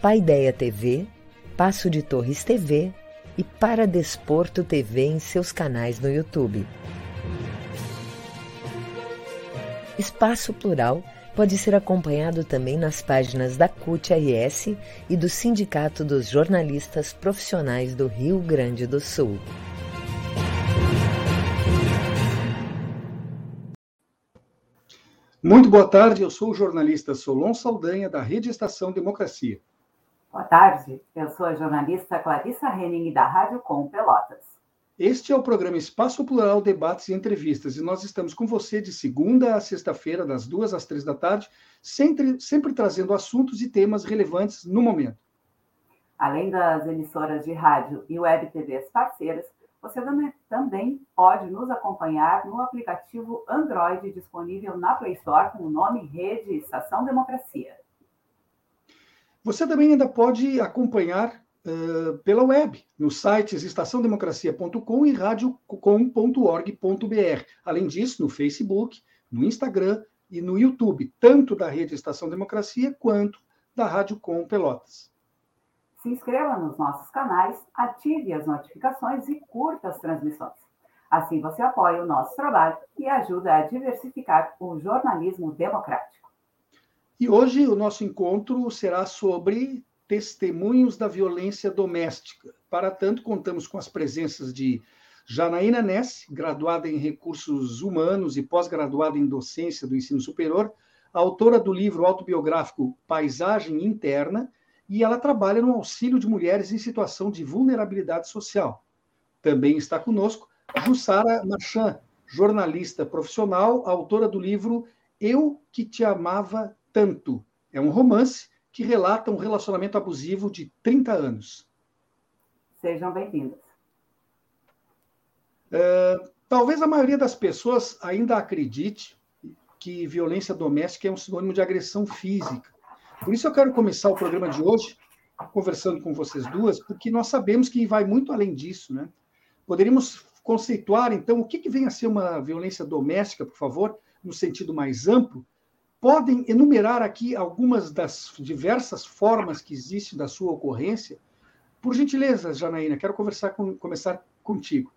Paideia TV, Passo de Torres TV e Para Desporto TV em seus canais no YouTube. Espaço Plural pode ser acompanhado também nas páginas da CUT-RS e do Sindicato dos Jornalistas Profissionais do Rio Grande do Sul. Muito boa tarde, eu sou o jornalista Solon Saldanha, da Rede Estação Democracia. Boa tarde, eu sou a jornalista Clarissa Henning, da Rádio Com Pelotas. Este é o programa Espaço Plural Debates e Entrevistas, e nós estamos com você de segunda a sexta-feira, das duas às três da tarde, sempre, sempre trazendo assuntos e temas relevantes no momento. Além das emissoras de rádio e web TVs parceiras, você também pode nos acompanhar no aplicativo Android disponível na Play Store com o nome Rede Estação Democracia. Você também ainda pode acompanhar pela web, nos sites estaçãodemocracia.com e radiocom.org.br. Além disso, no Facebook, no Instagram e no YouTube, tanto da Rede Estação Democracia quanto da Rádio Com Pelotas. Se inscreva nos nossos canais, ative as notificações e curta as transmissões. Assim você apoia o nosso trabalho e ajuda a diversificar o jornalismo democrático. E hoje o nosso encontro será sobre testemunhos da violência doméstica. Para tanto, contamos com as presenças de Janaína Ness, graduada em Recursos Humanos e pós-graduada em Docência do Ensino Superior, autora do livro autobiográfico Paisagem Interna, e ela trabalha no auxílio de mulheres em situação de vulnerabilidade social. Também está conosco Jussara Marchand, jornalista profissional, autora do livro Eu que te amava tanto. É um romance que relata um relacionamento abusivo de 30 anos. Sejam bem-vindos. É, talvez a maioria das pessoas ainda acredite que violência doméstica é um sinônimo de agressão física. Por isso eu quero começar o programa de hoje conversando com vocês duas, porque nós sabemos que vai muito além disso, né? Poderíamos conceituar, então, o que, que vem a ser uma violência doméstica, por favor, no sentido mais amplo, podem enumerar aqui algumas das diversas formas que existem da sua ocorrência? Por gentileza, Janaína, quero conversar com, começar contigo.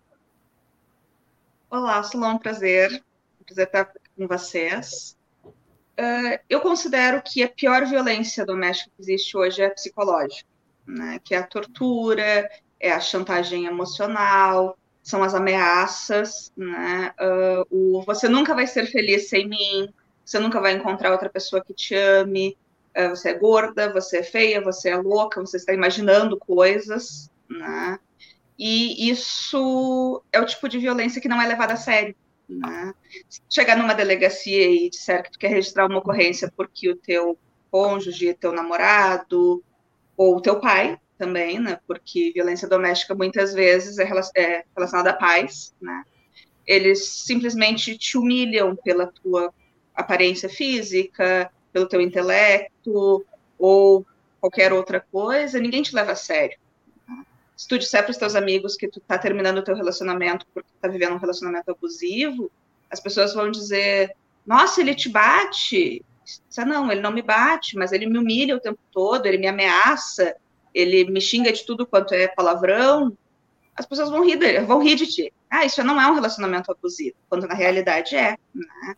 Olá, Solon, prazer. Prazer estar com vocês. Uh, eu considero que a pior violência doméstica que existe hoje é a psicológica, né? que é a tortura, é a chantagem emocional, são as ameaças, né? Uh, o você nunca vai ser feliz sem mim, você nunca vai encontrar outra pessoa que te ame, é, você é gorda, você é feia, você é louca, você está imaginando coisas, né? E isso é o tipo de violência que não é levada a sério. Né? Se chegar numa delegacia e disser que tu quer registrar uma ocorrência porque o teu cônjuge, teu namorado, ou teu pai também, né? Porque violência doméstica muitas vezes é, é relacionada à paz, né? Eles simplesmente te humilham pela tua aparência física, pelo teu intelecto ou qualquer outra coisa, ninguém te leva a sério. Se tu disser para os teus amigos que tu tá terminando o teu relacionamento porque tá vivendo um relacionamento abusivo, as pessoas vão dizer: "Nossa, ele te bate". Isso não, ele não me bate, mas ele me humilha o tempo todo, ele me ameaça, ele me xinga de tudo quanto é palavrão. As pessoas vão rir, vão rir de ti. Ah, isso não é um relacionamento abusivo, quando na realidade é. Né?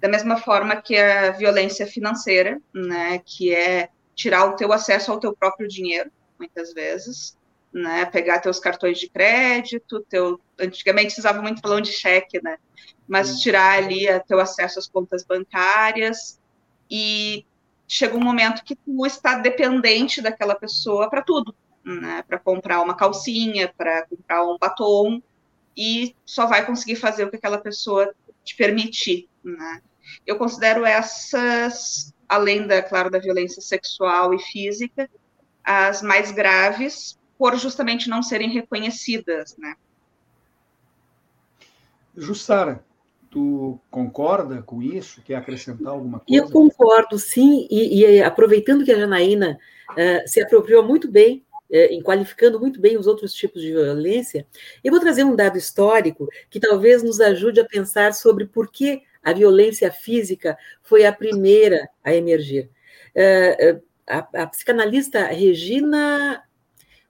Da mesma forma que a violência financeira, né, que é tirar o teu acesso ao teu próprio dinheiro, muitas vezes, né? Pegar teus cartões de crédito, teu antigamente se usava muito balão de cheque, né? Mas tirar ali teu acesso às contas bancárias e chega um momento que tu está dependente daquela pessoa para tudo, né? Para comprar uma calcinha, para comprar um batom e só vai conseguir fazer o que aquela pessoa te permitir, né? Eu considero essas, além da, claro, da violência sexual e física, as mais graves, por justamente não serem reconhecidas, né? Jussara, tu concorda com isso? Quer acrescentar alguma coisa? Eu concordo, sim, e, e aproveitando que a Janaína uh, se apropriou muito bem, uh, em qualificando muito bem os outros tipos de violência, eu vou trazer um dado histórico que talvez nos ajude a pensar sobre por que a violência física foi a primeira a emergir. Uh, a, a psicanalista Regina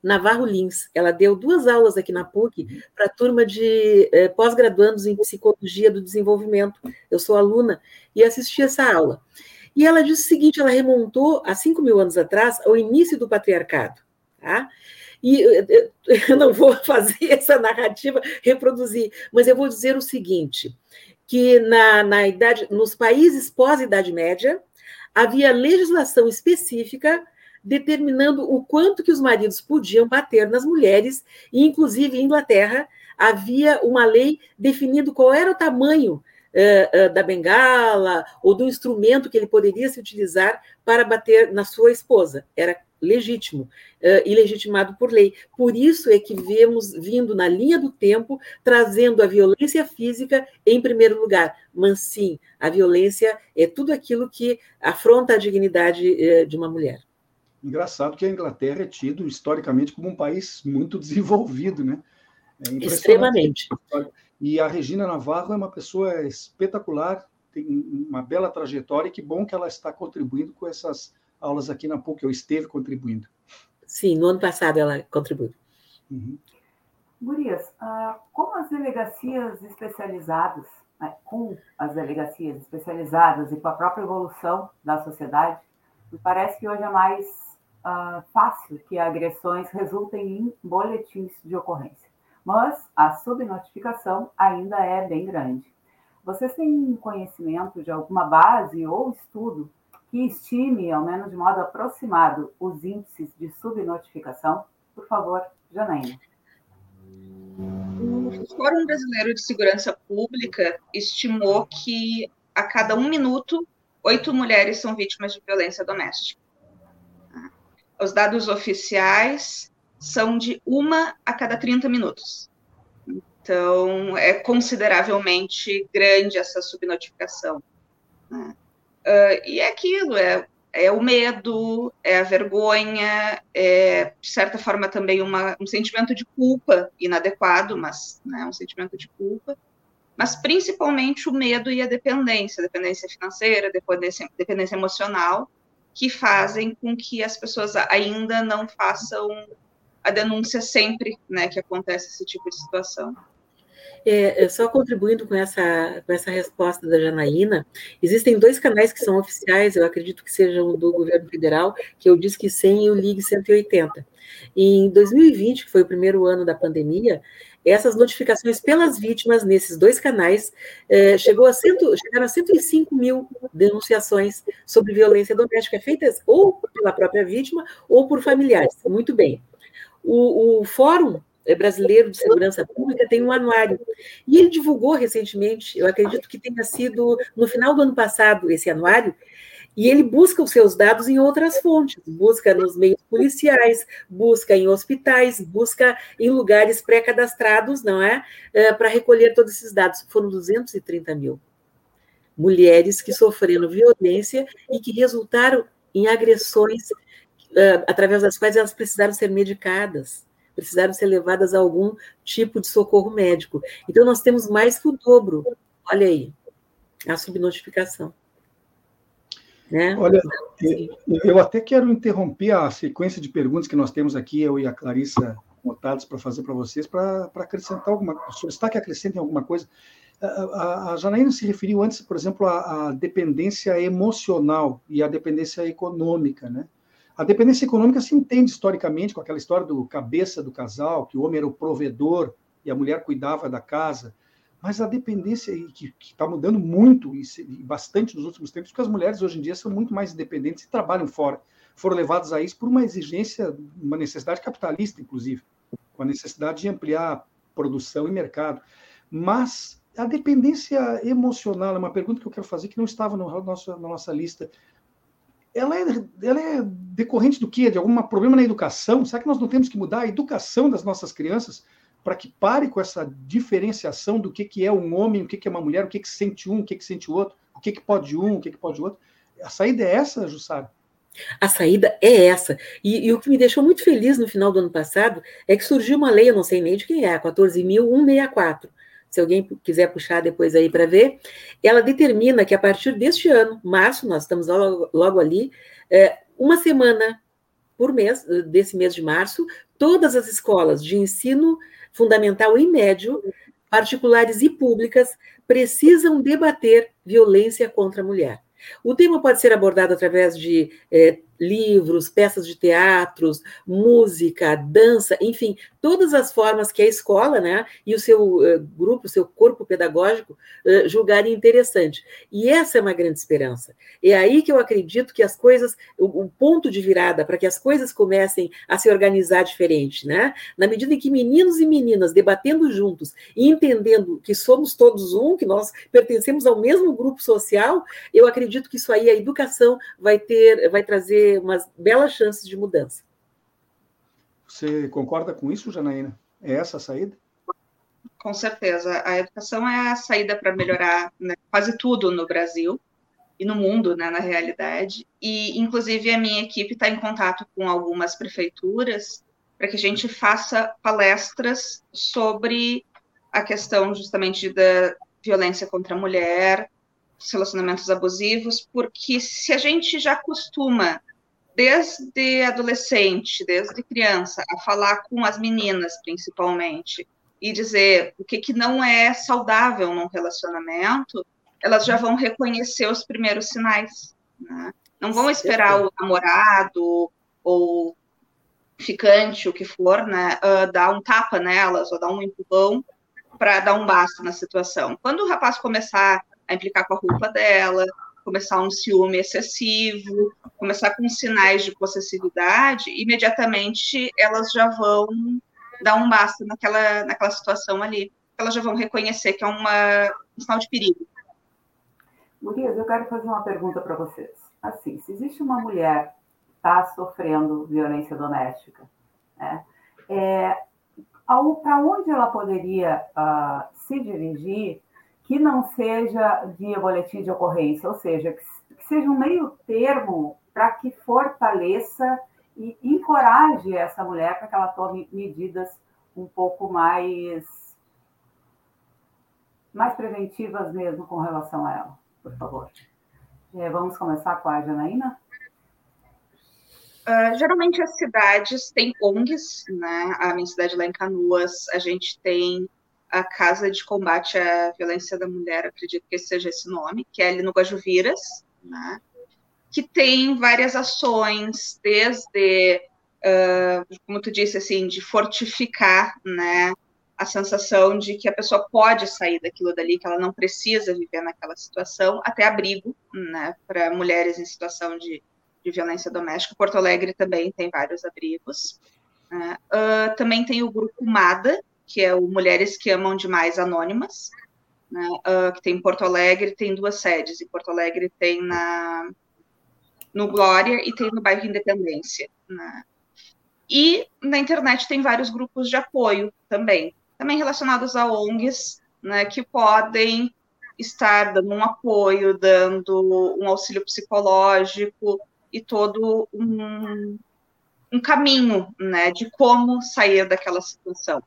Navarro Lins. Ela deu duas aulas aqui na PUC para a turma de eh, pós-graduandos em psicologia do desenvolvimento. Eu sou aluna e assisti essa aula. E ela disse o seguinte: ela remontou há 5 mil anos atrás ao início do patriarcado. Tá? E eu não vou fazer essa narrativa, reproduzir, mas eu vou dizer o seguinte: que na, na idade, nos países pós-Idade Média, havia legislação específica determinando o quanto que os maridos podiam bater nas mulheres, e inclusive em Inglaterra havia uma lei definindo qual era o tamanho uh, uh, da bengala ou do instrumento que ele poderia se utilizar para bater na sua esposa. Era legítimo uh, e legitimado por lei. Por isso é que vemos vindo na linha do tempo, trazendo a violência física em primeiro lugar. Mas sim, a violência é tudo aquilo que afronta a dignidade uh, de uma mulher. Engraçado que a Inglaterra é tido historicamente como um país muito desenvolvido, né? É Extremamente. E a Regina Navarro é uma pessoa espetacular, tem uma bela trajetória e que bom que ela está contribuindo com essas aulas aqui na PUC, eu esteve contribuindo. Sim, no ano passado ela contribuiu. Uhum. Gurias, ah, como as delegacias especializadas, né, com as delegacias especializadas e com a própria evolução da sociedade, me parece que hoje é mais uh, fácil que agressões resultem em boletins de ocorrência, mas a subnotificação ainda é bem grande. Vocês têm conhecimento de alguma base ou estudo que estime, ao menos de modo aproximado, os índices de subnotificação? Por favor, Janaína. O Fórum Brasileiro de Segurança Pública estimou que a cada um minuto, oito mulheres são vítimas de violência doméstica os dados oficiais são de uma a cada 30 minutos. Então, é consideravelmente grande essa subnotificação. Né? Uh, e é aquilo, é, é o medo, é a vergonha, é, de certa forma, também uma, um sentimento de culpa inadequado, mas né, um sentimento de culpa, mas principalmente o medo e a dependência, dependência financeira, dependência, dependência emocional, que fazem com que as pessoas ainda não façam a denúncia sempre, né, que acontece esse tipo de situação. É, é, só contribuindo com essa, com essa resposta da Janaína, existem dois canais que são oficiais, eu acredito que sejam do governo federal, que é o Disque 100 e o Ligue 180. Em 2020, que foi o primeiro ano da pandemia, essas notificações pelas vítimas nesses dois canais eh, chegou a cento, chegaram a 105 mil denunciações sobre violência doméstica feitas ou pela própria vítima ou por familiares. Muito bem. O, o Fórum Brasileiro de Segurança Pública tem um anuário e ele divulgou recentemente, eu acredito que tenha sido no final do ano passado esse anuário, e ele busca os seus dados em outras fontes, busca nos meios policiais, busca em hospitais, busca em lugares pré-cadastrados, não é? é Para recolher todos esses dados. Foram 230 mil mulheres que sofreram violência e que resultaram em agressões uh, através das quais elas precisaram ser medicadas, precisaram ser levadas a algum tipo de socorro médico. Então, nós temos mais que o dobro. Olha aí, a subnotificação. Né? Olha, eu até quero interromper a sequência de perguntas que nós temos aqui, eu e a Clarissa montados para fazer para vocês, para acrescentar alguma coisa, solicitar que acrescentem alguma coisa. A, a, a Janaína se referiu antes, por exemplo, à, dependência emocional e à dependência econômica, né? A dependência econômica se entende historicamente com aquela história do cabeça do casal, que o homem era o provedor e a mulher cuidava da casa. Mas a dependência, que está mudando muito e bastante nos últimos tempos, porque as mulheres hoje em dia são muito mais independentes e trabalham fora. Foram levadas a isso por uma exigência, uma necessidade capitalista, inclusive, com a necessidade de ampliar produção e mercado. Mas a dependência emocional é uma pergunta que eu quero fazer que não estava no nosso, na nossa lista. Ela é, ela é decorrente do quê? De algum problema na educação? Será que nós não temos que mudar a educação das nossas crianças? para que pare com essa diferenciação do que, que é um homem, o que, que é uma mulher, o que, que sente um, o que, que sente o outro, o que, que pode um, o que, que pode outro. A saída é essa, Jussara? A saída é essa. E, e, o que me deixou muito feliz no final do ano passado é que surgiu uma lei, eu não sei nem de quem é, a 14.164. Se alguém quiser puxar depois aí para ver, ela determina que a partir deste ano, março, nós estamos logo, logo ali, é, uma semana por mês, desse mês de março, todas as escolas de ensino fundamental e médio, particulares e públicas, precisam debater violência contra a mulher. O tema pode ser abordado através de é, livros, peças de teatros, música, dança, enfim, todas as formas que a escola né, e o seu uh, grupo, o seu corpo pedagógico uh, julgarem interessante. E essa é uma grande esperança. É aí que eu acredito que as coisas, o, o ponto de virada para que as coisas comecem a se organizar diferente, né? Na medida em que meninos e meninas debatendo juntos e entendendo que somos todos um, que nós pertencemos ao mesmo grupo social, eu acredito que isso aí a educação vai ter, vai trazer umas belas chances de mudança. Você concorda com isso, Janaína? É essa a saída? Com certeza. A educação é a saída para melhorar né, quase tudo no Brasil e no mundo, né, na realidade. E, inclusive, a minha equipe está em contato com algumas prefeituras para que a gente faça palestras sobre a questão justamente da violência contra a mulher, relacionamentos abusivos, porque se a gente já costuma desde adolescente, desde criança, a falar com as meninas, principalmente, e dizer o que, que não é saudável num relacionamento, elas já vão reconhecer os primeiros sinais. Né? Não vão esperar o namorado ou ficante, o que for, né, uh, dar um tapa nelas ou dar um empurrão para dar um basta na situação. Quando o rapaz começar a implicar com a roupa dela, começar um ciúme excessivo, começar com sinais de possessividade, imediatamente elas já vão dar um basta naquela, naquela situação ali. Elas já vão reconhecer que é uma, um sinal de perigo. Gurias, eu quero fazer uma pergunta para vocês. Assim, se existe uma mulher que está sofrendo violência doméstica, né, é, para onde ela poderia uh, se dirigir que não seja via boletim de ocorrência, ou seja, que, seja um meio termo para que fortaleça e encoraje essa mulher para que ela tome medidas um pouco mais mais preventivas mesmo com relação a ela, por favor. É, vamos começar com a Janaína? Uh, geralmente as cidades têm ONGs, né? A minha cidade lá em Canoas, a gente tem a Casa de Combate à Violência da Mulher, acredito que seja esse nome, que é ali no Guajuviras, né? que tem várias ações, desde, uh, como tu disse, assim, de fortificar né, a sensação de que a pessoa pode sair daquilo dali, que ela não precisa viver naquela situação, até abrigo né, para mulheres em situação de, de violência doméstica. Porto Alegre também tem vários abrigos. Uh, também tem o grupo MADA, que é o Mulheres que Amam Demais Anônimas, né, uh, que tem em Porto Alegre, tem duas sedes. Em Porto Alegre tem na, no Glória e tem no bairro Independência. Né. E na internet tem vários grupos de apoio também, também relacionados a ONGs, né, que podem estar dando um apoio, dando um auxílio psicológico e todo um, um caminho né, de como sair daquela situação.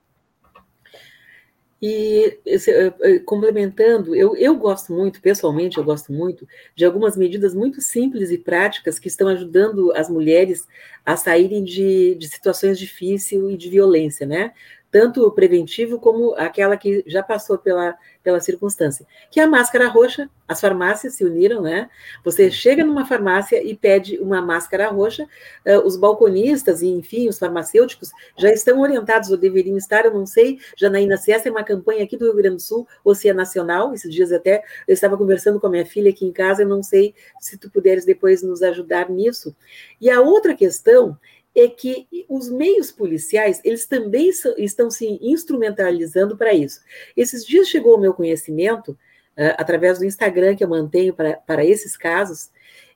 E eh, eh, complementando, eu, eu gosto muito, pessoalmente, eu gosto muito de algumas medidas muito simples e práticas que estão ajudando as mulheres a saírem de, de situações difíceis e de violência, né? Tanto preventivo como aquela que já passou pela, pela circunstância, que é a máscara roxa. As farmácias se uniram, né? Você chega numa farmácia e pede uma máscara roxa, uh, os balconistas e, enfim, os farmacêuticos já estão orientados, ou deveriam estar, eu não sei, Janaína, se essa é uma campanha aqui do Rio Grande do Sul ou se é nacional. Esses dias até eu estava conversando com a minha filha aqui em casa, eu não sei se tu puderes depois nos ajudar nisso. E a outra questão é que os meios policiais, eles também estão se instrumentalizando para isso. Esses dias chegou ao meu conhecimento, uh, através do Instagram que eu mantenho para, para esses casos,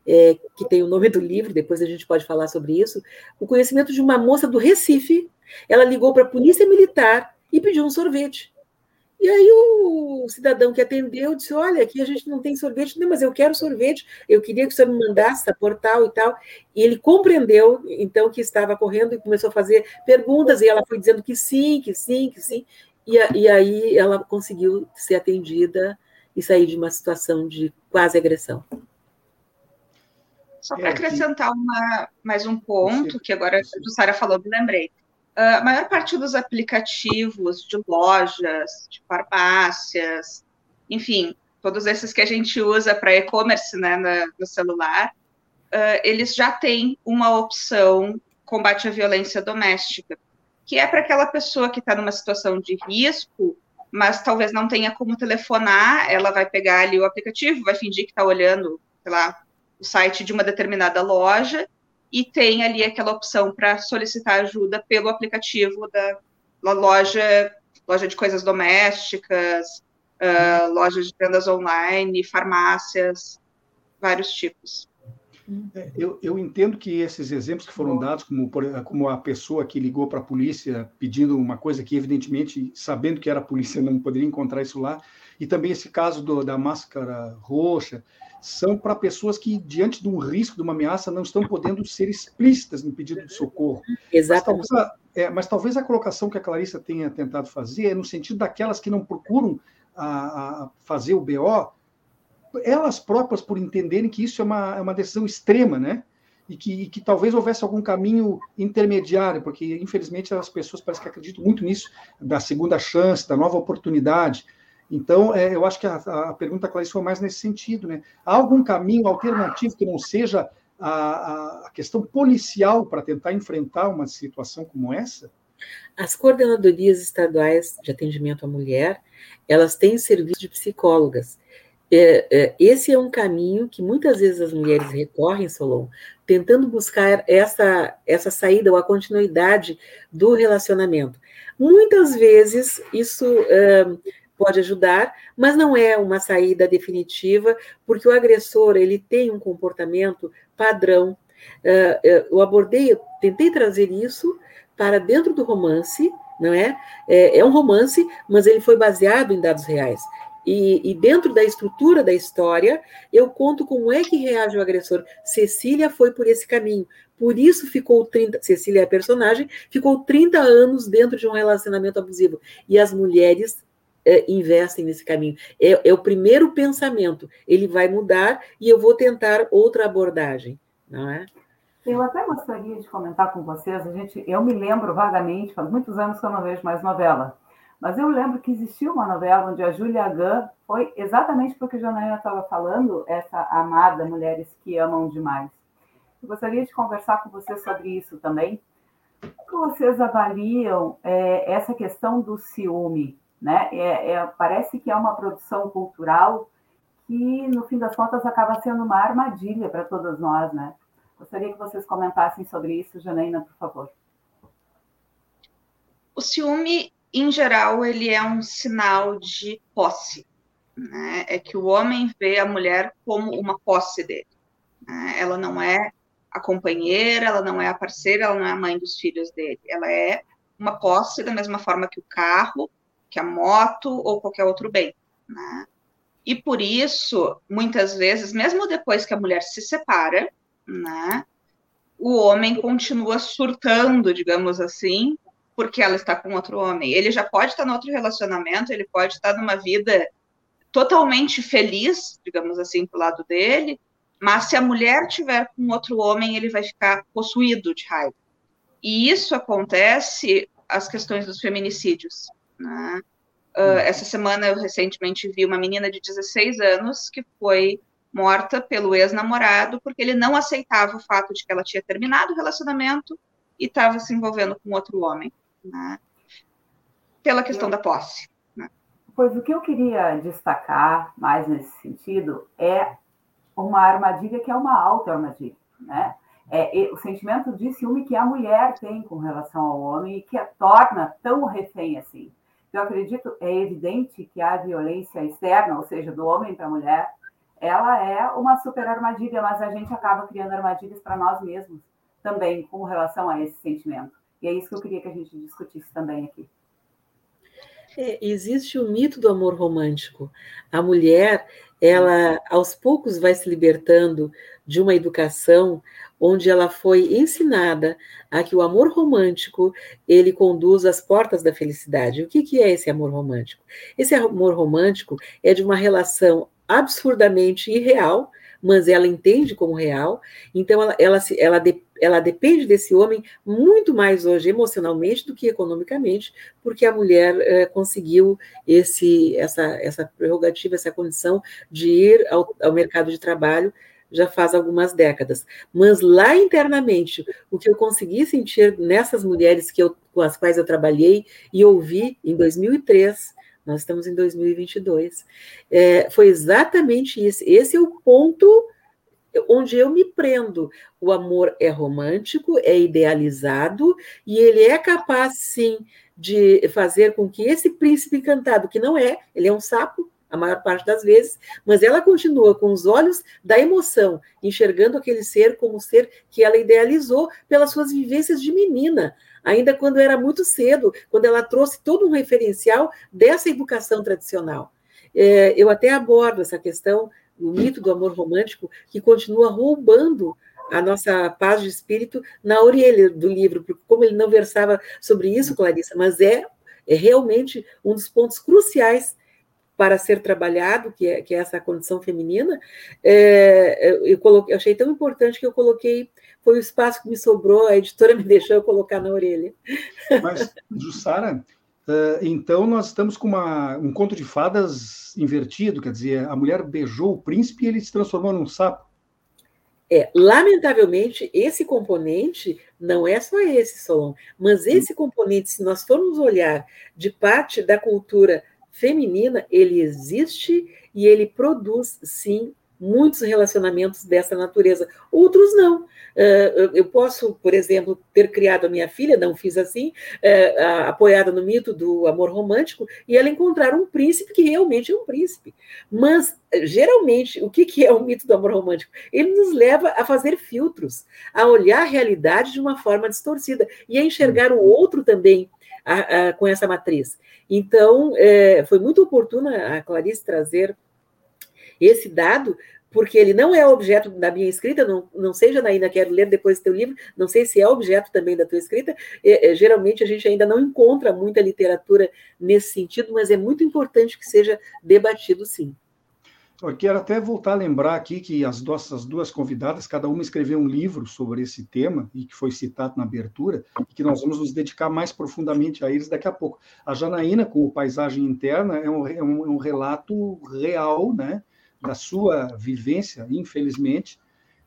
é, que tem o nome do livro, depois a gente pode falar sobre isso, o conhecimento de uma moça do Recife. Ela ligou para a polícia militar e pediu um sorvete. E aí o cidadão que atendeu disse: Olha, aqui a gente não tem sorvete, não, mas eu quero sorvete, eu queria que o senhor me mandasse a portal e tal. E ele compreendeu, então, que estava correndo e começou a fazer perguntas, e ela foi dizendo que sim, que sim, que sim. E, e aí ela conseguiu ser atendida e sair de uma situação de quase agressão. Só para é, acrescentar uma, mais um ponto, que agora a Sara falou, me lembrei. Ah, a maior parte dos aplicativos de lojas, de farmácias, enfim, todos esses que a gente usa para e-commerce né, no celular, uh, eles já têm uma opção combate à violência doméstica, que é para aquela pessoa que está numa situação de risco, mas talvez não tenha como telefonar, ela vai pegar ali o aplicativo, vai fingir que está olhando, sei lá, o site de uma determinada loja e tem ali aquela opção para solicitar ajuda pelo aplicativo da, da loja, loja de coisas domésticas, uh, lojas de vendas online, farmácias, vários tipos. É, eu, eu, entendo que esses exemplos que foram dados, como, como a pessoa que ligou para a polícia pedindo uma coisa que, evidentemente, sabendo que era a polícia, não poderia encontrar isso lá, e também esse caso do, da máscara roxa, são para pessoas que, diante de um risco, de uma ameaça, não estão podendo ser explícitas no pedido de socorro. Exatamente. Mas talvez, a, é, mas talvez a colocação que a Clarissa tenha tentado fazer é no sentido daquelas que não procuram a, a fazer o BO, elas próprias por entenderem que isso é uma, é uma decisão extrema, né? E que, e que, talvez houvesse algum caminho intermediário, porque infelizmente as pessoas parecem que acreditam muito nisso, da segunda chance, da nova oportunidade. Então, é, eu acho que a, a pergunta, Clarice, foi mais nesse sentido. Né? Há algum caminho alternativo que não seja a, a questão policial para tentar enfrentar uma situação como essa? As coordenadorias estaduais de atendimento à mulher, elas têm serviço de psicólogas. É, é, esse é um caminho que muitas vezes as mulheres recorrem, Solon, tentando buscar essa, essa saída ou a continuidade do relacionamento. Muitas vezes isso é, pode ajudar, mas não é uma saída definitiva, porque o agressor ele tem um comportamento padrão. Uh, eu abordei, eu tentei trazer isso para dentro do romance, não é? é? é? um romance, mas ele foi baseado em dados reais. E, e, dentro da estrutura da história, eu conto como é que reage o agressor. Cecília foi por esse caminho. Por isso ficou 30, Cecília é a personagem, ficou 30 anos dentro de um relacionamento abusivo. E as mulheres é, investem nesse caminho. É, é, o primeiro pensamento. Ele vai mudar e eu vou tentar outra abordagem, não é? Eu até gostaria de comentar com vocês, a gente, eu me lembro vagamente, faz muitos anos que eu não vejo mais novela, mas eu lembro que existia uma novela onde a Julia Gunn foi exatamente porque a Janaína estava falando, essa amada Mulheres que Amam Demais. Eu gostaria de conversar com vocês sobre isso também. Como vocês avaliam é, essa questão do ciúme? Né? É, é, parece que é uma produção cultural que, no fim das contas, acaba sendo uma armadilha para todas nós. Né? Gostaria que vocês comentassem sobre isso, Janaína, por favor. O ciúme, em geral, ele é um sinal de posse. Né? É que o homem vê a mulher como uma posse dele. Né? Ela não é a companheira, ela não é a parceira, ela não é a mãe dos filhos dele. Ela é uma posse da mesma forma que o carro, que a moto ou qualquer outro bem. Né? E por isso, muitas vezes, mesmo depois que a mulher se separa, né, o homem continua surtando, digamos assim, porque ela está com outro homem. Ele já pode estar em outro relacionamento, ele pode estar numa vida totalmente feliz, digamos assim, pro lado dele, mas se a mulher tiver com outro homem, ele vai ficar possuído de raiva. E isso acontece as questões dos feminicídios. Né? Uh, essa semana eu recentemente vi uma menina de 16 anos que foi morta pelo ex-namorado porque ele não aceitava o fato de que ela tinha terminado o relacionamento e estava se envolvendo com outro homem, né? pela questão da posse. Né? Pois o que eu queria destacar mais nesse sentido é uma armadilha que é uma auto-armadilha, né? É, o sentimento de ciúme que a mulher tem com relação ao homem e que a torna tão refém assim. Eu acredito, é evidente que a violência externa, ou seja, do homem para a mulher, ela é uma super armadilha, mas a gente acaba criando armadilhas para nós mesmos também com relação a esse sentimento. E é isso que eu queria que a gente discutisse também aqui. É, existe o mito do amor romântico. A mulher, ela aos poucos vai se libertando de uma educação onde ela foi ensinada a que o amor romântico ele conduz às portas da felicidade. O que, que é esse amor romântico? Esse amor romântico é de uma relação absurdamente irreal, mas ela entende como real, então ela, ela, ela, ela depende desse homem muito mais hoje emocionalmente do que economicamente, porque a mulher é, conseguiu esse, essa, essa prerrogativa, essa condição de ir ao, ao mercado de trabalho já faz algumas décadas. Mas lá internamente, o que eu consegui sentir nessas mulheres que eu, com as quais eu trabalhei e ouvi em 2003, nós estamos em 2022, é, foi exatamente isso. Esse é o ponto onde eu me prendo. O amor é romântico, é idealizado e ele é capaz, sim, de fazer com que esse príncipe encantado, que não é, ele é um sapo, a maior parte das vezes, mas ela continua com os olhos da emoção, enxergando aquele ser como ser que ela idealizou pelas suas vivências de menina, ainda quando era muito cedo, quando ela trouxe todo um referencial dessa educação tradicional. É, eu até abordo essa questão do mito do amor romântico, que continua roubando a nossa paz de espírito na orelha do livro, porque como ele não versava sobre isso, Clarissa, mas é, é realmente um dos pontos cruciais para ser trabalhado, que é, que é essa condição feminina, é, eu, coloquei, eu achei tão importante que eu coloquei, foi o espaço que me sobrou, a editora me deixou eu colocar na orelha. Mas, Jussara, uh, então nós estamos com uma, um conto de fadas invertido, quer dizer, a mulher beijou o príncipe e ele se transformou num sapo. É, lamentavelmente, esse componente não é só esse, Solon, mas esse componente, se nós formos olhar de parte da cultura feminina, ele existe e ele produz, sim, muitos relacionamentos dessa natureza. Outros não. Eh, eu posso, por exemplo, ter criado a minha filha, não fiz assim, eh, apoiada no mito do amor romântico, e ela encontrar um príncipe que realmente é um príncipe. Mas, geralmente, o que é o mito do amor romântico? Ele nos leva a fazer filtros, a olhar a realidade de uma forma distorcida e a enxergar o outro também a, a, com essa matriz. Então, é, foi muito oportuna a Clarice trazer esse dado, porque ele não é objeto da minha escrita, não, não seja ainda quero ler depois do teu livro, não sei se é objeto também da tua escrita, é, é, geralmente a gente ainda não encontra muita literatura nesse sentido, mas é muito importante que seja debatido sim. Eu quero até voltar a lembrar aqui que as nossas duas convidadas, cada uma escreveu um livro sobre esse tema, e que foi citado na abertura, e que nós vamos nos dedicar mais profundamente a eles daqui a pouco. A Janaína, com o Paisagem Interna, é um, é é um relato real né, da sua vivência, infelizmente,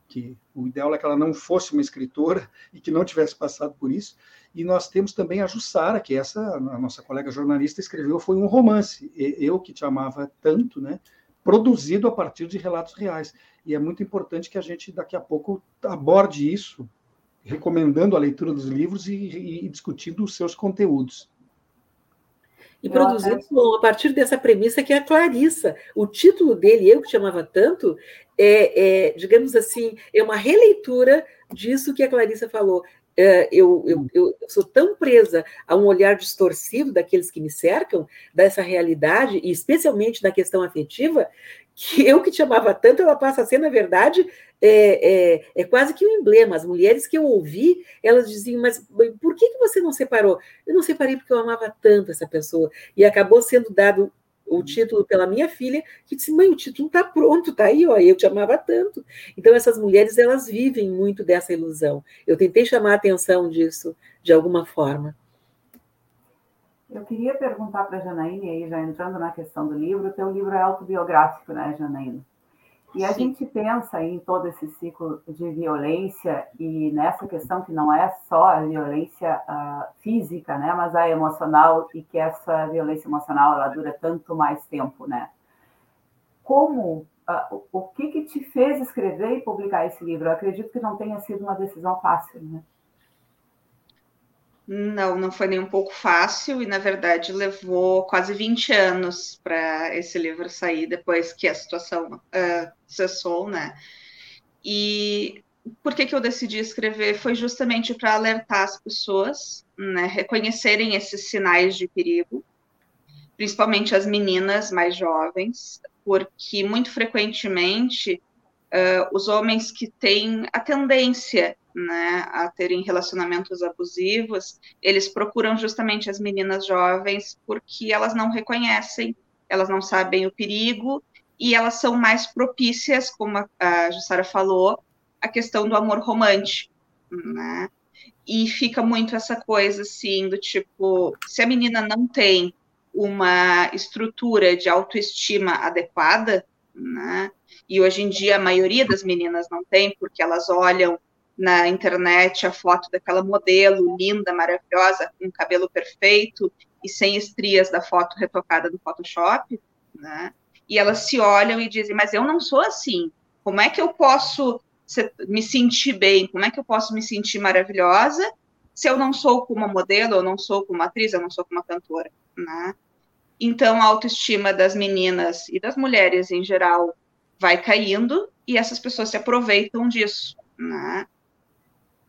que o ideal é que ela não fosse uma escritora e que não tivesse passado por isso. E nós temos também a Jussara, que essa, a nossa colega jornalista, escreveu, foi um romance, Eu que Te Amava Tanto, né? Produzido a partir de relatos reais. E é muito importante que a gente, daqui a pouco, aborde isso, recomendando a leitura dos livros e, e discutindo os seus conteúdos. E produzido a partir dessa premissa que é a Clarissa. O título dele, Eu que chamava tanto, é, é, digamos assim, é uma releitura disso que a Clarissa falou. É, eu, eu, eu, sou tão presa a um olhar distorcido daqueles que me cercam, dessa realidade, e especialmente na questão afetiva, que eu que te amava tanto, ela passa a ser, na verdade, é, é, é, quase que um emblema. As mulheres que eu ouvi, elas diziam, mas por que, que você não separou? Eu não separei porque eu amava tanto essa pessoa. E acabou sendo dado o título pela minha filha, que disse: mãe, o título está pronto, está aí, ó, eu te amava tanto. Então, essas mulheres, elas vivem muito dessa ilusão. Eu tentei chamar a atenção disso de alguma forma. Eu queria perguntar para a Janaína, aí já entrando na questão do livro, o teu livro é autobiográfico, né, Janaína? E a gente pensa em todo esse ciclo de violência e nessa questão que não é só a violência uh, física, né, mas a emocional e que essa violência emocional ela dura tanto mais tempo, né? Como uh, o que que te fez escrever e publicar esse livro? Eu acredito que não tenha sido uma decisão fácil, né? Não, não foi nem um pouco fácil e, na verdade, levou quase 20 anos para esse livro sair depois que a situação uh, cessou, né? E por que, que eu decidi escrever? Foi justamente para alertar as pessoas, né? Reconhecerem esses sinais de perigo, principalmente as meninas mais jovens, porque muito frequentemente uh, os homens que têm a tendência né, a terem relacionamentos abusivos, eles procuram justamente as meninas jovens porque elas não reconhecem, elas não sabem o perigo e elas são mais propícias, como a, a Jussara falou, a questão do amor romântico, né? E fica muito essa coisa assim do tipo, se a menina não tem uma estrutura de autoestima adequada, né? E hoje em dia a maioria das meninas não tem, porque elas olham na internet a foto daquela modelo linda, maravilhosa, com cabelo perfeito e sem estrias da foto retocada do Photoshop, né? E elas se olham e dizem: Mas eu não sou assim. Como é que eu posso me sentir bem? Como é que eu posso me sentir maravilhosa se eu não sou como uma modelo, eu não sou como atriz, eu não sou como cantora, né? Então, a autoestima das meninas e das mulheres em geral vai caindo e essas pessoas se aproveitam disso, né?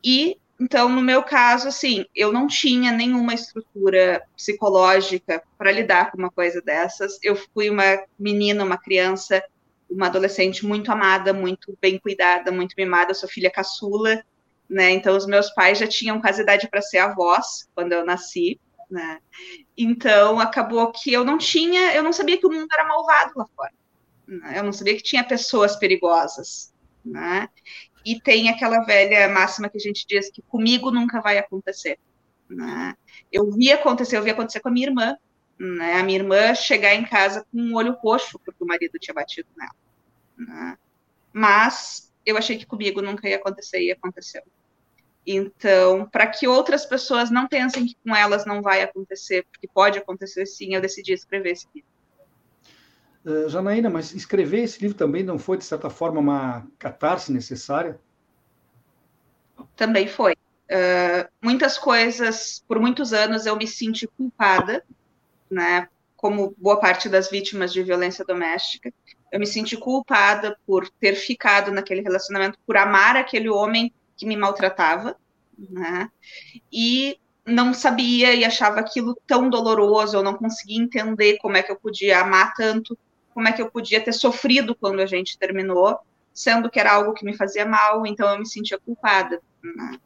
E então, no meu caso, assim, eu não tinha nenhuma estrutura psicológica para lidar com uma coisa dessas. Eu fui uma menina, uma criança, uma adolescente muito amada, muito bem cuidada, muito mimada. Eu sou filha caçula, né? Então, os meus pais já tinham quase idade para ser avós quando eu nasci, né? Então, acabou que eu não tinha, eu não sabia que o mundo era malvado lá fora. Né? Eu não sabia que tinha pessoas perigosas, né? E tem aquela velha máxima que a gente diz que comigo nunca vai acontecer. Né? Eu vi acontecer, eu vi acontecer com a minha irmã, né? A minha irmã chegar em casa com um olho roxo porque o marido tinha batido nela. Né? Mas eu achei que comigo nunca ia acontecer e aconteceu. Então, para que outras pessoas não pensem que com elas não vai acontecer, porque pode acontecer sim, eu decidi escrever esse livro. Uh, Janaína, mas escrever esse livro também não foi, de certa forma, uma catarse necessária? Também foi. Uh, muitas coisas, por muitos anos, eu me senti culpada, né? Como boa parte das vítimas de violência doméstica. Eu me senti culpada por ter ficado naquele relacionamento, por amar aquele homem que me maltratava, né? E não sabia e achava aquilo tão doloroso, eu não conseguia entender como é que eu podia amar tanto como é que eu podia ter sofrido quando a gente terminou, sendo que era algo que me fazia mal, então eu me sentia culpada. Né?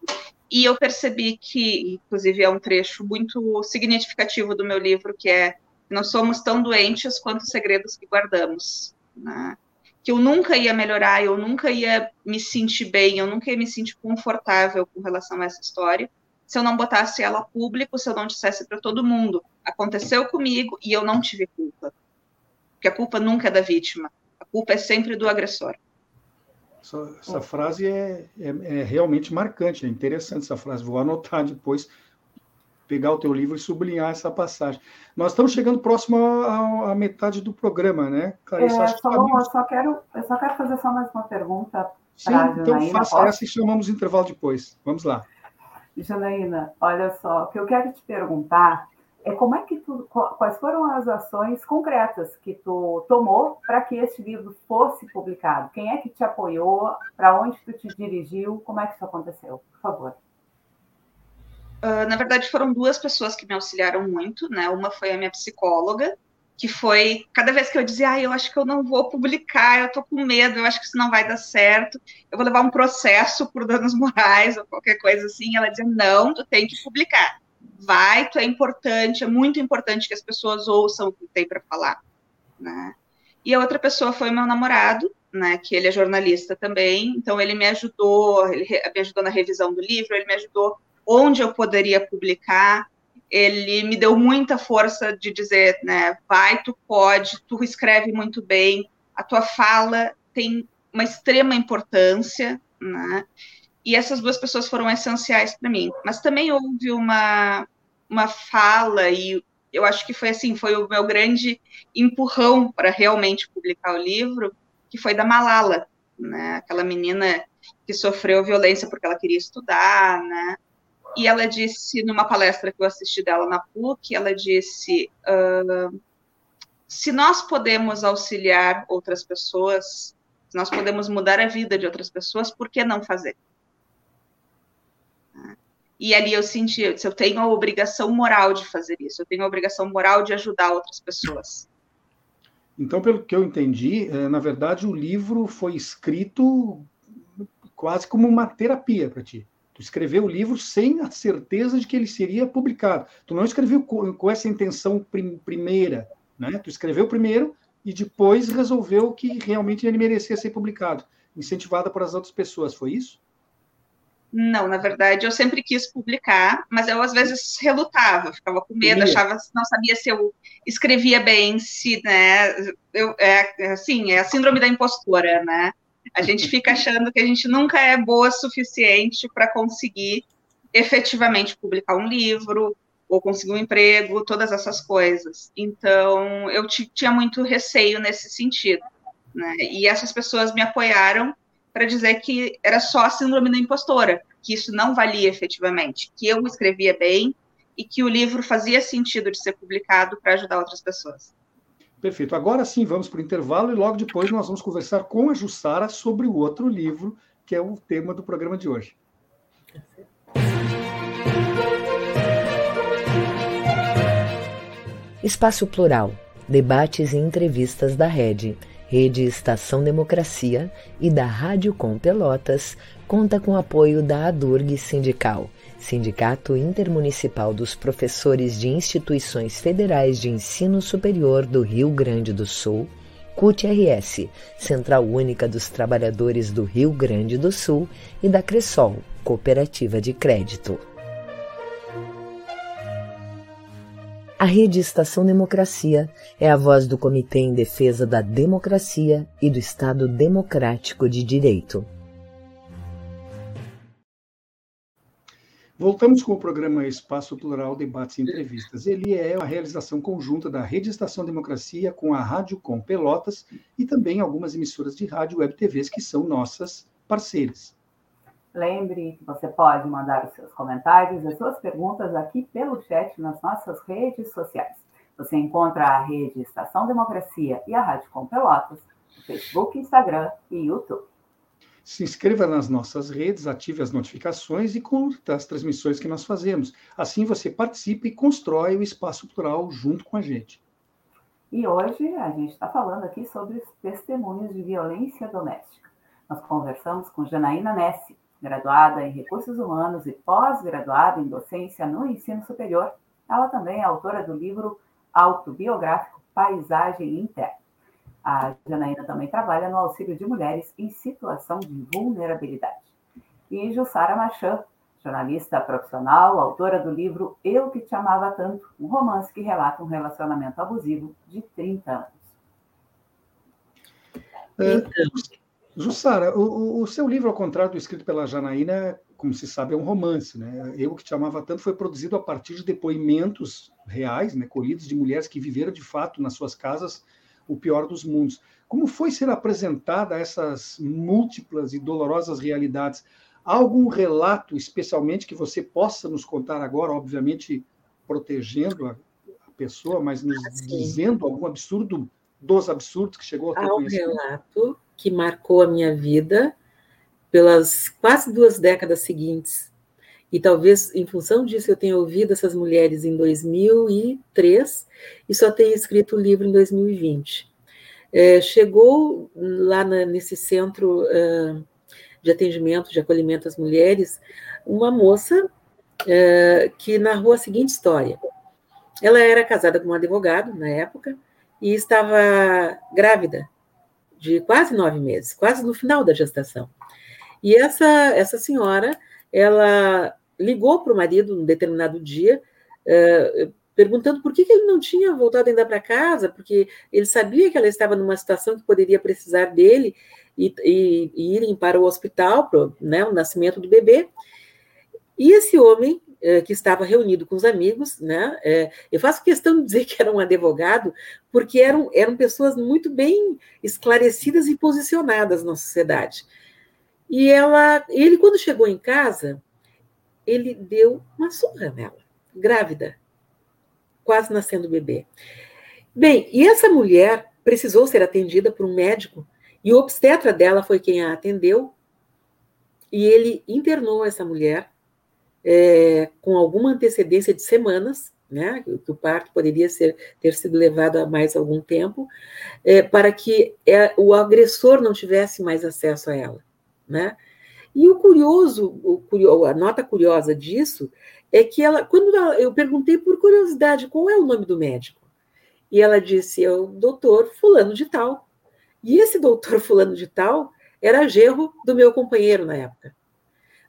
E eu percebi que, inclusive, é um trecho muito significativo do meu livro, que é nós somos tão doentes quanto os segredos que guardamos. Né? Que eu nunca ia melhorar, eu nunca ia me sentir bem, eu nunca ia me sentir confortável com relação a essa história, se eu não botasse ela a público, se eu não dissesse para todo mundo, aconteceu comigo e eu não tive culpa porque a culpa nunca é da vítima, a culpa é sempre do agressor. Essa, essa frase é, é, é, realmente marcante, é interessante essa frase. Vou anotar depois, pegar o teu livro e sublinhar essa passagem. Nós estamos chegando próximo à, metade do programa, né, Clarissa? É, só, eu, só quero, eu só quero fazer só mais uma pergunta. Sim, então faça posso? essa e chamamos o intervalo depois. Vamos lá. Janaína, olha só, o que eu quero te perguntar é como é que tu, quais foram as ações concretas que tu tomou para que este livro fosse publicado? Quem é que te apoiou? Para onde tu te dirigiu? Como é que isso aconteceu? Por favor. Uh, na verdade, foram duas pessoas que me auxiliaram muito, né? Uma foi a minha psicóloga, que foi cada vez que eu dizia, ah, eu acho que eu não vou publicar, eu tô com medo, eu acho que isso não vai dar certo, eu vou levar um processo por danos morais ou qualquer coisa assim. Ela dizia, não, tu tem que publicar vai, tu é importante, é muito importante que as pessoas ouçam o que tem para falar, né? E a outra pessoa foi meu namorado, né, que ele é jornalista também, então ele me ajudou, ele me ajudou na revisão do livro, ele me ajudou onde eu poderia publicar, ele me deu muita força de dizer, né, vai, tu pode, tu escreve muito bem, a tua fala tem uma extrema importância, né? E essas duas pessoas foram essenciais para mim. Mas também houve uma uma fala e eu acho que foi assim, foi o meu grande empurrão para realmente publicar o livro, que foi da Malala, né? Aquela menina que sofreu violência porque ela queria estudar, né? E ela disse numa palestra que eu assisti dela na PUC, ela disse: uh, se nós podemos auxiliar outras pessoas, se nós podemos mudar a vida de outras pessoas, por que não fazer? E ali eu senti, eu, disse, eu tenho a obrigação moral de fazer isso, eu tenho a obrigação moral de ajudar outras pessoas. Então, pelo que eu entendi, é, na verdade, o livro foi escrito quase como uma terapia para ti. Tu escreveu o livro sem a certeza de que ele seria publicado. Tu não escreveu com, essa intenção prim, primeira, né? Tu escreveu primeiro e depois resolveu que realmente ele merecia ser publicado, incentivada por as outras pessoas. Foi isso? Não, na verdade, eu sempre quis publicar, mas eu às vezes relutava, ficava com medo, achava, não sabia se eu escrevia bem, se, né, eu, é, assim, é a síndrome da impostora, né, a gente fica achando que a gente nunca é boa o suficiente para conseguir efetivamente publicar um livro, ou conseguir um emprego, todas essas coisas. Então, eu tinha muito receio nesse sentido, né, e essas pessoas me apoiaram, para dizer que era só a síndrome da impostora, que isso não valia efetivamente, que eu escrevia bem e que o livro fazia sentido de ser publicado para ajudar outras pessoas. Perfeito. Agora sim, vamos para o intervalo e logo depois nós vamos conversar com a Jussara sobre o outro livro, que é o tema do programa de hoje. Espaço Plural, debates e entrevistas da Rede Rede Estação Democracia e da Rádio Com Pelotas, conta com apoio da ADURG Sindical, Sindicato Intermunicipal dos Professores de Instituições Federais de Ensino Superior do Rio Grande do Sul, CUT-RS, Central Única dos Trabalhadores do Rio Grande do Sul, e da Cressol, Cooperativa de Crédito. A Rede Estação Democracia é a voz do Comitê em Defesa da Democracia e do Estado Democrático de Direito. Voltamos com o programa Espaço Plural Debates e Entrevistas. Ele é a realização conjunta da Rede Estação Democracia com a Rádio Com Pelotas e também algumas emissoras de rádio web TVs que são nossas parceiras. Lembre que você pode mandar os seus comentários e suas perguntas aqui pelo chat nas nossas redes sociais. Você encontra a rede Estação Democracia e a Rádio Com Pelotas no Facebook, Instagram e YouTube. Se inscreva nas nossas redes, ative as notificações e curta as transmissões que nós fazemos. Assim você participa e constrói o espaço plural junto com a gente. E hoje a gente está falando aqui sobre os testemunhos de violência doméstica. Nós conversamos com Janaína Nessi, graduada em Recursos Humanos e pós-graduada em Docência no Ensino Superior. Ela também é autora do livro autobiográfico Paisagem Interna. A Janaína também trabalha no auxílio de mulheres em situação de vulnerabilidade. E Jussara Machan, jornalista profissional, autora do livro Eu Que Te Amava Tanto, um romance que relata um relacionamento abusivo de 30 anos. É, então, Jussara, o, o, seu livro, ao contrário do escrito pela Janaína, como se sabe, é um romance. Né? Eu que te amava tanto foi produzido a partir de depoimentos reais, né, colhidos de mulheres que viveram de fato nas suas casas o pior dos mundos. Como foi ser apresentada essas múltiplas e dolorosas realidades? Há algum relato, especialmente, que você possa nos contar agora, obviamente protegendo a, pessoa, mas nos assim. dizendo algum absurdo dos absurdos que chegou ao teu Há um relato que marcou a minha vida pelas quase duas décadas seguintes. E talvez em função disso eu tenha ouvido essas mulheres em 2003 e só tenha escrito o livro em 2020. É, chegou lá na, nesse centro uh, de atendimento, de acolhimento às mulheres, uma moça uh, que narrou a seguinte história. Ela era casada com um advogado na época e estava grávida de quase nove meses, quase no final da gestação. E essa, essa senhora, ela ligou para o marido num determinado dia, uh, perguntando por que, que, ele não tinha voltado ainda para casa, porque ele sabia que ela estava numa situação que poderia precisar dele e, e, e irem para o hospital, para né, o nascimento do bebê. E esse homem eh, que estava reunido com os amigos, né? Eh, eu faço questão de dizer que era um advogado, porque eram, eram pessoas muito bem esclarecidas e posicionadas na sociedade. E ela, ele, quando chegou em casa, ele deu uma surra nela, grávida, quase nascendo bebê. Bem, e essa mulher precisou ser atendida por um médico, e o obstetra dela foi quem a atendeu, e ele internou essa mulher é, com alguma antecedência de semanas, né, que o parto poderia ser, ter sido levado a mais algum tempo, é, para que é, o agressor não tivesse mais acesso a ela. Né? E o curioso, o, a nota curiosa disso é que ela, quando ela, eu perguntei por curiosidade qual é o nome do médico, e ela disse é o doutor fulano de tal. E esse doutor fulano de tal era gerro do meu companheiro na época.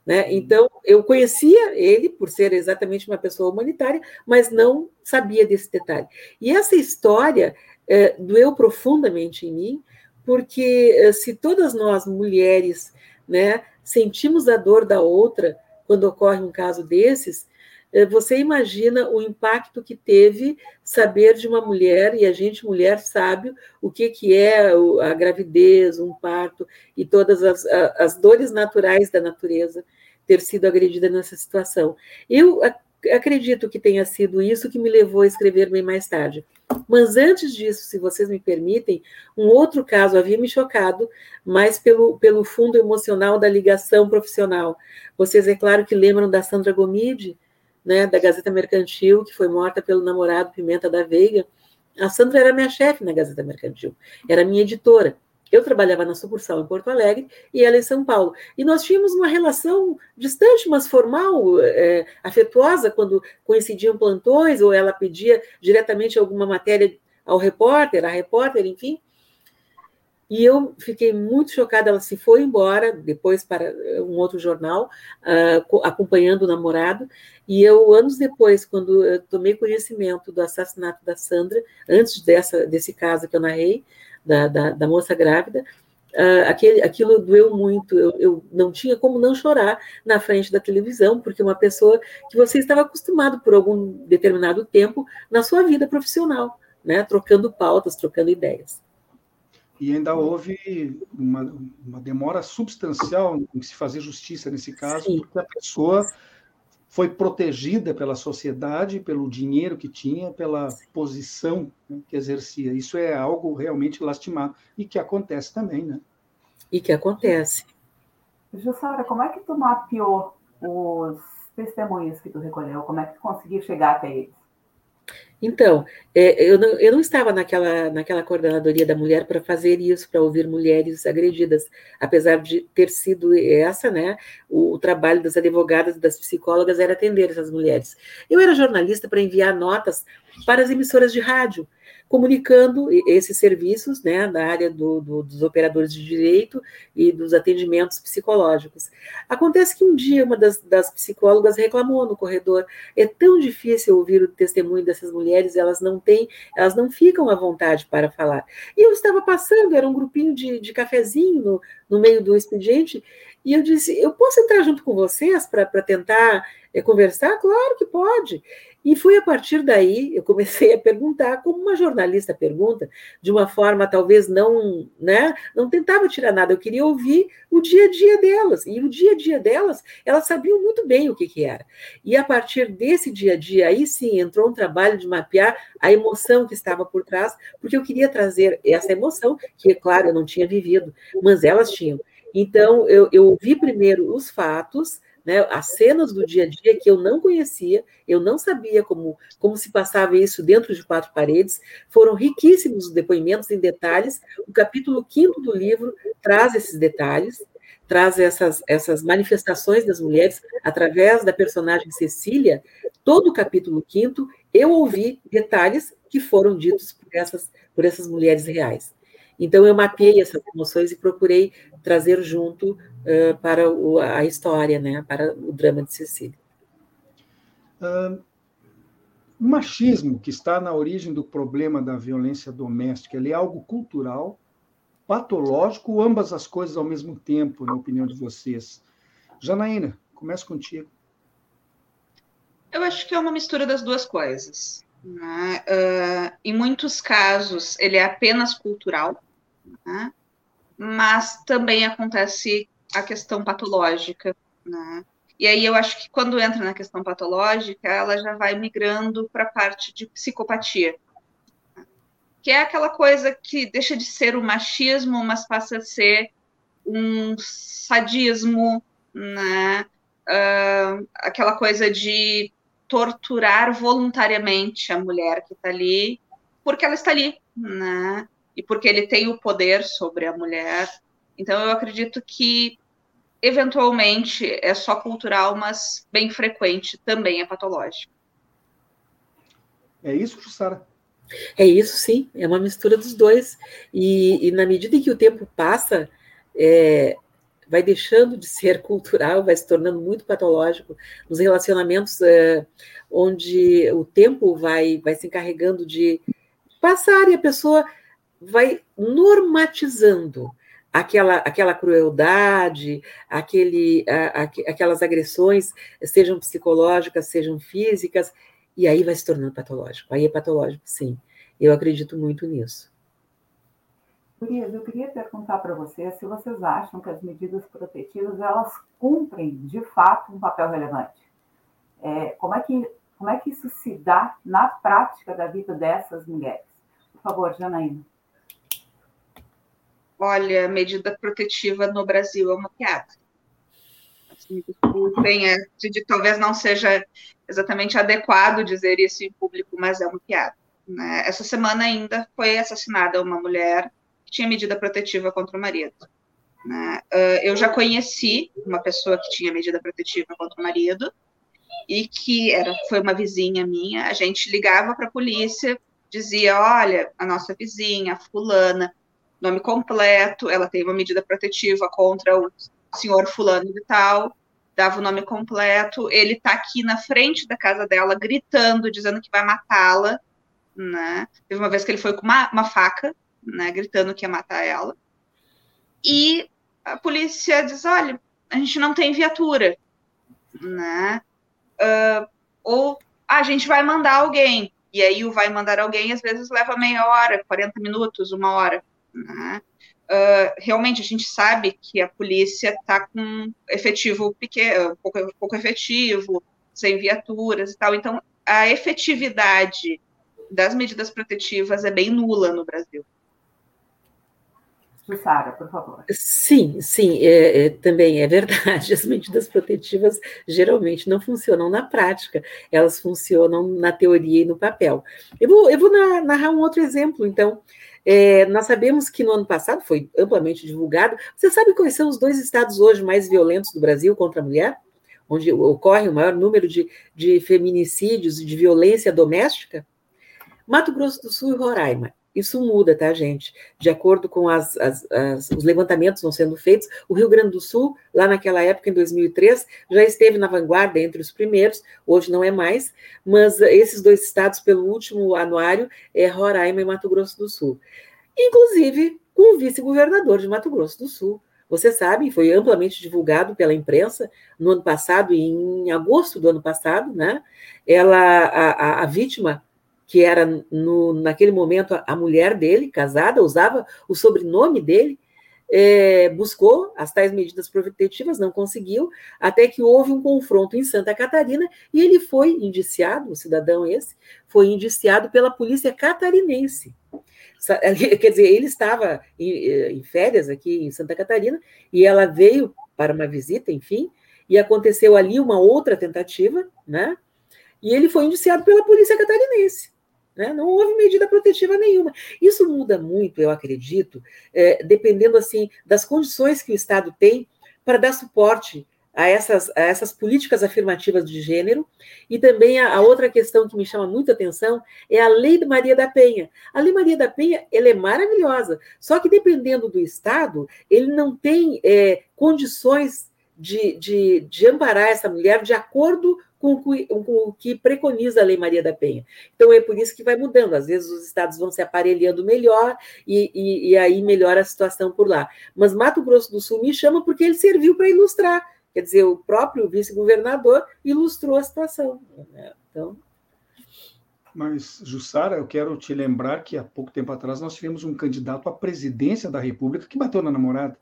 Né? Então, eu conhecia ele por ser exatamente uma pessoa humanitária, mas não sabia desse detalhe. E essa história é, doeu profundamente em mim, porque é, se todas nós, mulheres, né, sentimos a dor da outra quando ocorre um caso desses, você imagina o impacto que teve saber de uma mulher, e a gente, mulher, sabe o que, que é a gravidez, um parto e todas as, as dores naturais da natureza ter sido agredida nessa situação. Eu acredito que tenha sido isso que me levou a escrever bem mais tarde. Mas antes disso, se vocês me permitem, um outro caso havia me chocado, mais pelo, pelo fundo emocional da ligação profissional. Vocês, é claro, que lembram da Sandra Gomide, né, da Gazeta Mercantil, que foi morta pelo namorado Pimenta da Veiga. A Sandra era minha chefe na Gazeta Mercantil, era minha editora. Eu trabalhava na sucursal em Porto Alegre e ela em São Paulo. E nós tínhamos uma relação distante, mas formal, é, afetuosa, quando coincidiam plantões ou ela pedia diretamente alguma matéria ao repórter, à repórter, enfim. E eu fiquei muito chocada. Ela se foi embora, depois para um outro jornal, uh, acompanhando o namorado. E eu, anos depois, quando eu tomei conhecimento do assassinato da Sandra, antes dessa, desse caso que eu narrei, da, da, da moça grávida, uh, aquele, aquilo doeu muito. Eu, eu, não tinha como não chorar na frente da televisão, porque uma pessoa que você estava acostumado por algum determinado tempo na sua vida profissional, né, trocando pautas, trocando ideias. E ainda houve uma, uma demora substancial em se fazer justiça nesse caso, Sim. porque a pessoa foi protegida pela sociedade, pelo dinheiro que tinha, pela posição né, que exercia. Isso é algo realmente lastimado e que acontece também, né? E que acontece. Jussara, como é que tu mapeou os testemunhos que tu recolheu? Como é que tu conseguiu chegar até eles? Então, é, eu, não, eu não estava naquela, naquela coordenadoria da mulher para fazer isso, para ouvir mulheres agredidas, apesar de ter sido essa, né, o, o trabalho das advogadas e das psicólogas era atender essas mulheres. Eu era jornalista para enviar notas para as emissoras de rádio, comunicando esses serviços né, na área do, do, dos operadores de direito e dos atendimentos psicológicos. Acontece que um dia uma das, das psicólogas reclamou no corredor: é tão difícil ouvir o testemunho dessas mulheres, elas não têm, elas não ficam à vontade para falar. E eu estava passando, era um grupinho de, de cafezinho no, no meio do expediente, e eu disse: eu posso entrar junto com vocês para tentar é, conversar? Claro que pode. E foi a partir daí eu comecei a perguntar, como uma jornalista pergunta, de uma forma talvez não, né, não tentava tirar nada, eu queria ouvir o dia a dia delas. E o dia a dia delas, elas sabiam muito bem o que, que era. E a partir desse dia a dia, aí sim entrou um trabalho de mapear a emoção que estava por trás, porque eu queria trazer essa emoção, que, claro, eu não tinha vivido, mas elas tinham. Então, eu, eu ouvi primeiro os fatos, né, as cenas do dia a dia que eu não conhecia, eu não sabia como, como se passava isso dentro de quatro paredes, foram riquíssimos os depoimentos em detalhes. O capítulo quinto do livro traz esses detalhes, traz essas, essas manifestações das mulheres através da personagem Cecília. Todo o capítulo quinto eu ouvi detalhes que foram ditos por essas, por essas mulheres reais. Então, eu mapeei essas emoções e procurei trazer junto uh, para o, a história, né, para o drama de Cecília. Uh, o machismo que está na origem do problema da violência doméstica, ele é algo cultural, patológico, ou ambas as coisas ao mesmo tempo, na opinião de vocês? Janaína, começo contigo. Eu acho que é uma mistura das duas coisas. Né? Uh, em muitos casos, ele é apenas cultural, né? Mas também acontece a questão patológica. Né? E aí eu acho que quando entra na questão patológica, ela já vai migrando para a parte de psicopatia. Que é aquela coisa que deixa de ser o machismo, mas passa a ser um sadismo, né? Uh, aquela coisa de torturar voluntariamente a mulher que está ali, porque ela está ali, né? E porque ele tem o poder sobre a mulher. Então eu acredito que eventualmente é só cultural, mas bem frequente também é patológico. É isso, Jussara? É isso, sim. É uma mistura dos dois. E, e na medida em que o tempo passa, é, vai deixando de ser cultural, vai se tornando muito patológico nos relacionamentos é, onde o tempo vai, vai se encarregando de passar e a pessoa vai normatizando aquela, aquela crueldade, aquele, a, a, aquelas agressões, sejam psicológicas, sejam físicas, e aí vai se tornando patológico. Aí é patológico, sim. Eu acredito muito nisso. Gurias, eu queria perguntar para vocês se vocês acham que as medidas protetivas elas cumprem de fato um papel relevante. É, como, é que, como é que isso se dá na prática da vida dessas mulheres? Por favor, Janaína. Olha, medida protetiva no Brasil é uma piada. Assim, desculpem, é, talvez não seja exatamente adequado dizer isso em público, mas é uma piada. Né? Essa semana ainda foi assassinada uma mulher que tinha medida protetiva contra o marido. Né? Uh, eu já conheci uma pessoa que tinha medida protetiva contra o marido e que era, foi uma vizinha minha. A gente ligava para a polícia, dizia: olha, a nossa vizinha, fulana, nome completo, ela tem uma medida protetiva contra o senhor fulano de tal, dava o nome completo, ele está aqui na frente da casa dela, gritando, dizendo que vai matá-la, né? Teve uma vez que ele foi com uma, uma faca, né, gritando que ia matar ela, e a polícia diz, olha, a gente não tem viatura, né? Uh, ou ah, a gente vai mandar alguém, e aí o vai mandar alguém às vezes leva meia hora, 40 minutos, uma hora. Né? Uh, realmente a gente sabe que a polícia está com efetivo pequeno, pouco, pouco efetivo, sem viaturas e tal. Então, a efetividade das medidas protetivas é bem nula no Brasil. Sara, por favor. Sim, sim, é, é, também é verdade. As medidas protetivas geralmente não funcionam na prática, elas funcionam na teoria e no papel. Eu vou, eu vou narrar um outro exemplo, então. É, nós sabemos que no ano passado foi amplamente divulgado. Você sabe quais são os dois estados hoje mais violentos do Brasil contra a mulher? Onde ocorre o maior número de, de feminicídios e de violência doméstica? Mato Grosso do Sul e Roraima. Isso muda, tá, gente? De acordo com as, as, as, os levantamentos vão sendo feitos, o Rio Grande do Sul, lá naquela época, em 2003, já esteve na vanguarda entre os primeiros, hoje não é mais, mas esses dois estados, pelo último anuário, é Roraima e Mato Grosso do Sul. Inclusive com o vice-governador de Mato Grosso do Sul. Você sabe, foi amplamente divulgado pela imprensa no ano passado, em agosto do ano passado, né? Ela, a, a, a vítima que era no, naquele momento a mulher dele, casada, usava o sobrenome dele, é, buscou as tais medidas protetivas, não conseguiu, até que houve um confronto em Santa Catarina e ele foi indiciado, o cidadão esse, foi indiciado pela polícia catarinense. Quer dizer, ele estava em, em férias aqui em Santa Catarina e ela veio para uma visita, enfim, e aconteceu ali uma outra tentativa, né? E ele foi indiciado pela polícia catarinense. Né? Não houve medida protetiva nenhuma. Isso muda muito, eu acredito, é, dependendo assim das condições que o Estado tem para dar suporte a essas, a essas políticas afirmativas de gênero. E também a, a, outra questão que me chama muita atenção é a Lei de Maria da Penha. A Lei Maria da Penha ela é maravilhosa, só que dependendo do Estado, ele não tem é, condições de, de, de amparar essa mulher de acordo com, o que preconiza a Lei Maria da Penha. Então é por isso que vai mudando. Às vezes os estados vão se aparelhando melhor e, e, e aí melhora a situação por lá. Mas Mato Grosso do Sul me chama porque ele serviu para ilustrar. Quer dizer, o próprio vice-governador ilustrou a situação. Né? Então. Mas, Jussara, eu quero te lembrar que há pouco tempo atrás nós tivemos um candidato à presidência da República que bateu na namorada.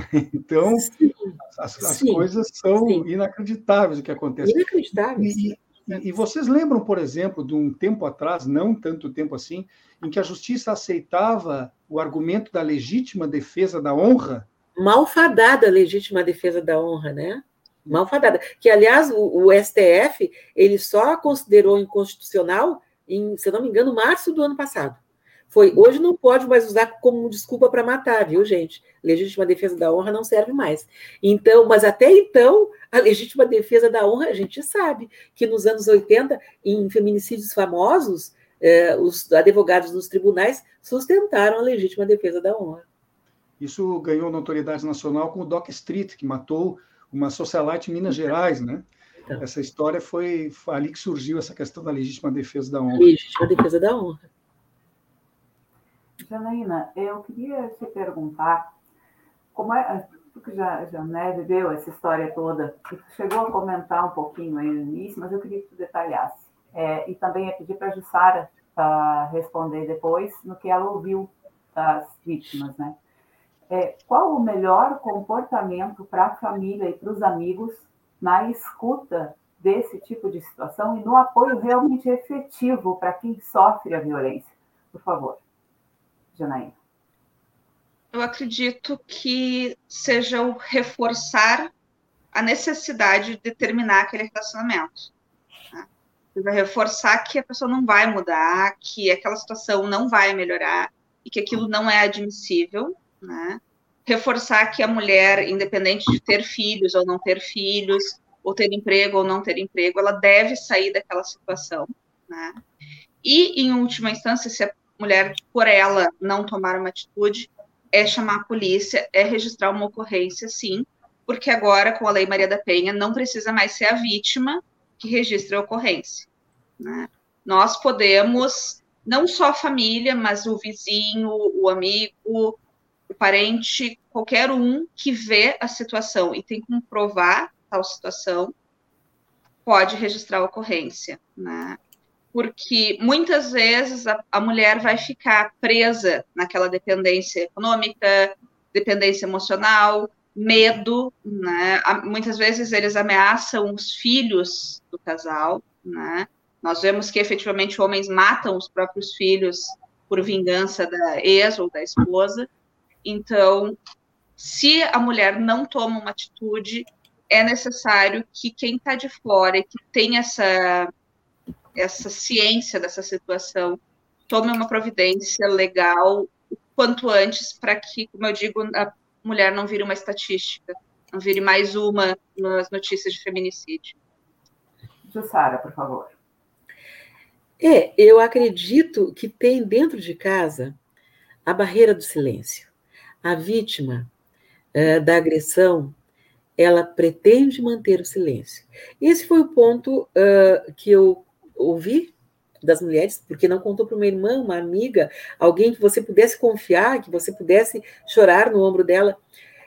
Então, sim, as, as sim, coisas são sim. inacreditáveis o que acontece. Inacreditáveis. E, e, e, vocês lembram, por exemplo, de um tempo atrás, não tanto tempo assim, em que a justiça aceitava o argumento da legítima defesa da honra? Malfadada a legítima defesa da honra, né? Malfadada. Que, aliás, o, o STF ele só considerou inconstitucional em, se não me engano, março do ano passado. Foi, hoje não pode mais usar como desculpa para matar, viu, gente? Legítima defesa da honra não serve mais. Então, mas até então, a legítima defesa da honra, a gente sabe que nos anos 80, em feminicídios famosos, eh, os advogados dos tribunais sustentaram a legítima defesa da honra. Isso ganhou notoriedade nacional com o Doc Street, que matou uma socialite em Minas Gerais, né? Então. Essa história foi, foi ali que surgiu essa questão da legítima defesa da honra. Legítima defesa da honra. Janaína, eu queria te perguntar, como é, tu que já, já né, viveu essa história toda, tu chegou a comentar um pouquinho aí no início, mas eu queria que tu detalhasse. É, e também ia pedir para a Jussara uh, responder depois no que ela ouviu das vítimas, né? É, qual o melhor comportamento para a família e para os amigos na escuta desse tipo de situação e no apoio realmente efetivo para quem sofre a violência? Por favor. Janaína? Eu acredito que seja o reforçar a necessidade de terminar aquele relacionamento. Né? Vai reforçar que a pessoa não vai mudar, que aquela situação não vai melhorar e que aquilo não é admissível, né? Reforçar que a mulher, independente de ter filhos ou não ter filhos, ou ter emprego ou não ter emprego, ela deve sair daquela situação, né? E, em última instância, se a mulher, por ela não tomar uma atitude, é chamar a polícia, é registrar uma ocorrência, sim, porque agora, com a Lei Maria da Penha, não precisa mais ser a vítima que registre a ocorrência. Né? Nós podemos, não só a família, mas o vizinho, o amigo, o parente, qualquer um que vê a situação e tem como provar tal situação, pode registrar a ocorrência. Né? Porque muitas vezes a, a, mulher vai ficar presa naquela dependência econômica, dependência emocional, medo, né? Muitas vezes eles ameaçam os filhos do casal, né? Nós vemos que efetivamente homens matam os próprios filhos por vingança da ex ou da esposa. Então, se a mulher não toma uma atitude, é necessário que quem está de fora e que tem essa essa ciência dessa situação tome uma providência legal o quanto antes para que, como eu digo, a mulher não vire uma estatística, não vire mais uma nas notícias de feminicídio. Jussara, por favor. É, eu acredito que tem dentro de casa a barreira do silêncio. A vítima é, da agressão, ela pretende manter o silêncio. Esse foi o ponto uh, que eu ouvir das mulheres, porque não contou para uma irmã, uma amiga, alguém que você pudesse confiar, que você pudesse chorar no ombro dela.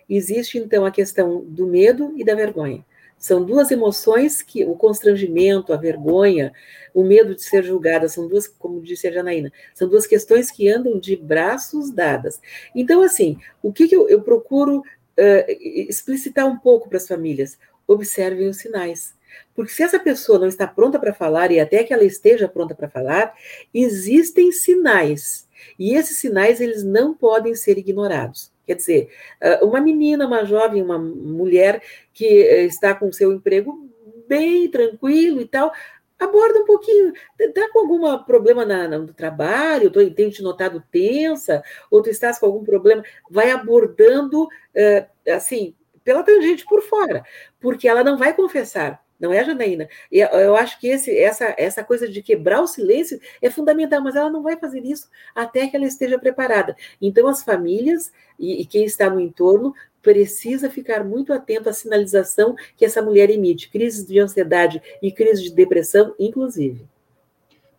Existe então a questão do medo e da vergonha. São duas emoções que o constrangimento, a vergonha, o medo de ser julgada, são duas, como disse a Janaína, são duas questões que andam de braços dadas. Então, assim, o que, que eu, eu, procuro uh, explicitar um pouco para as famílias? Observem os sinais porque se essa pessoa não está pronta para falar, e até que ela esteja pronta para falar, existem sinais. E esses sinais, eles não podem ser ignorados. Quer dizer, ah, uma menina, uma jovem, uma mulher que eh, está com seu emprego bem tranquilo e tal, aborda um pouquinho, está com algum problema na, no trabalho, tô, tenho te notado tensa, ou tu estás com algum problema, vai abordando, uh, assim, pela tangente por fora, porque ela não vai confessar, não é, Janaína? E eu acho que esse, essa, essa coisa de quebrar o silêncio é fundamental, mas ela não vai fazer isso até que ela esteja preparada. Então, as famílias e, e quem está no entorno precisa ficar muito atento à sinalização que essa mulher emite, crises de ansiedade e crises de depressão, inclusive.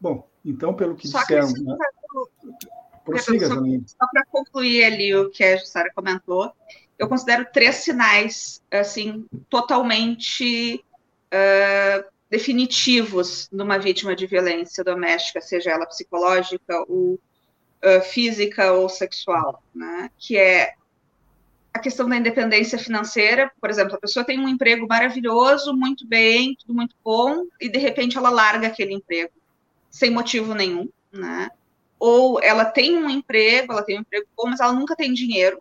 Bom, então, pelo que Só disseram. Que né? Prossiga, só, só para concluir ali o que a Jussara comentou, eu considero três sinais, assim, totalmente uh, definitivos numa vítima de violência doméstica, seja ela psicológica ou uh, física ou sexual, né? Que é a questão da independência financeira, por exemplo, a pessoa tem um emprego maravilhoso, muito bem, tudo muito bom, e de repente ela larga aquele emprego sem motivo nenhum, né? Ou ela tem um emprego, ela tem um emprego bom, mas ela nunca tem dinheiro,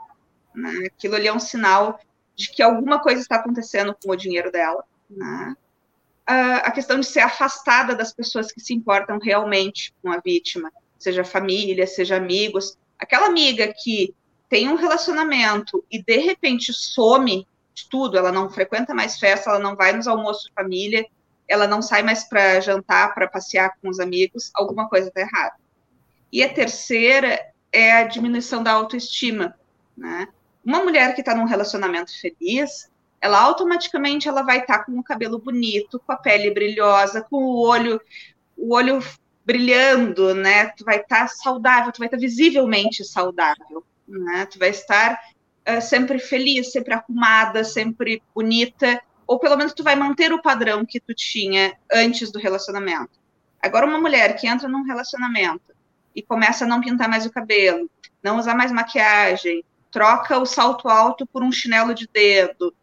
né? Aquilo ali é um sinal de que alguma coisa está acontecendo com o dinheiro dela, né? A questão de ser afastada das pessoas que se importam realmente com a vítima, seja família, seja amigos. Aquela amiga que tem um relacionamento e de repente some de tudo, ela não frequenta mais festa, ela não vai nos almoços de família, ela não sai mais para jantar, para passear com os amigos, alguma coisa está errada. E a terceira é a diminuição da autoestima, né? Uma mulher que está num relacionamento feliz, ela automaticamente ela vai estar tá com o cabelo bonito, com a pele brilhosa, com o olho, o olho brilhando, né? Tu vai estar tá saudável, tu vai estar tá visivelmente saudável né? Tu vai estar uh, sempre feliz, sempre arrumada, sempre bonita, ou pelo menos tu vai manter o padrão que tu tinha antes do relacionamento. Agora, uma mulher que entra num relacionamento e começa a não pintar mais o cabelo, não usar mais maquiagem, troca o salto alto por um chinelo de dedo,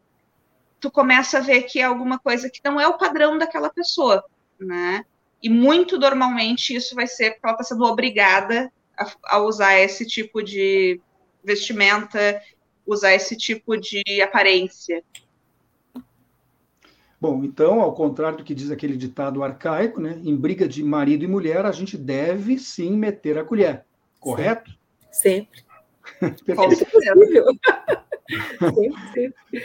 tu começa a ver que é alguma coisa que não é o padrão daquela pessoa, né? E muito normalmente isso vai ser porque ela está sendo obrigada a, a, usar esse tipo de, vestimenta, usar esse tipo de aparência. Bom, então, ao contrário do que diz aquele ditado arcaico, né, em briga de marido e mulher, a gente deve sim meter a colher, correto? Sempre. sempre.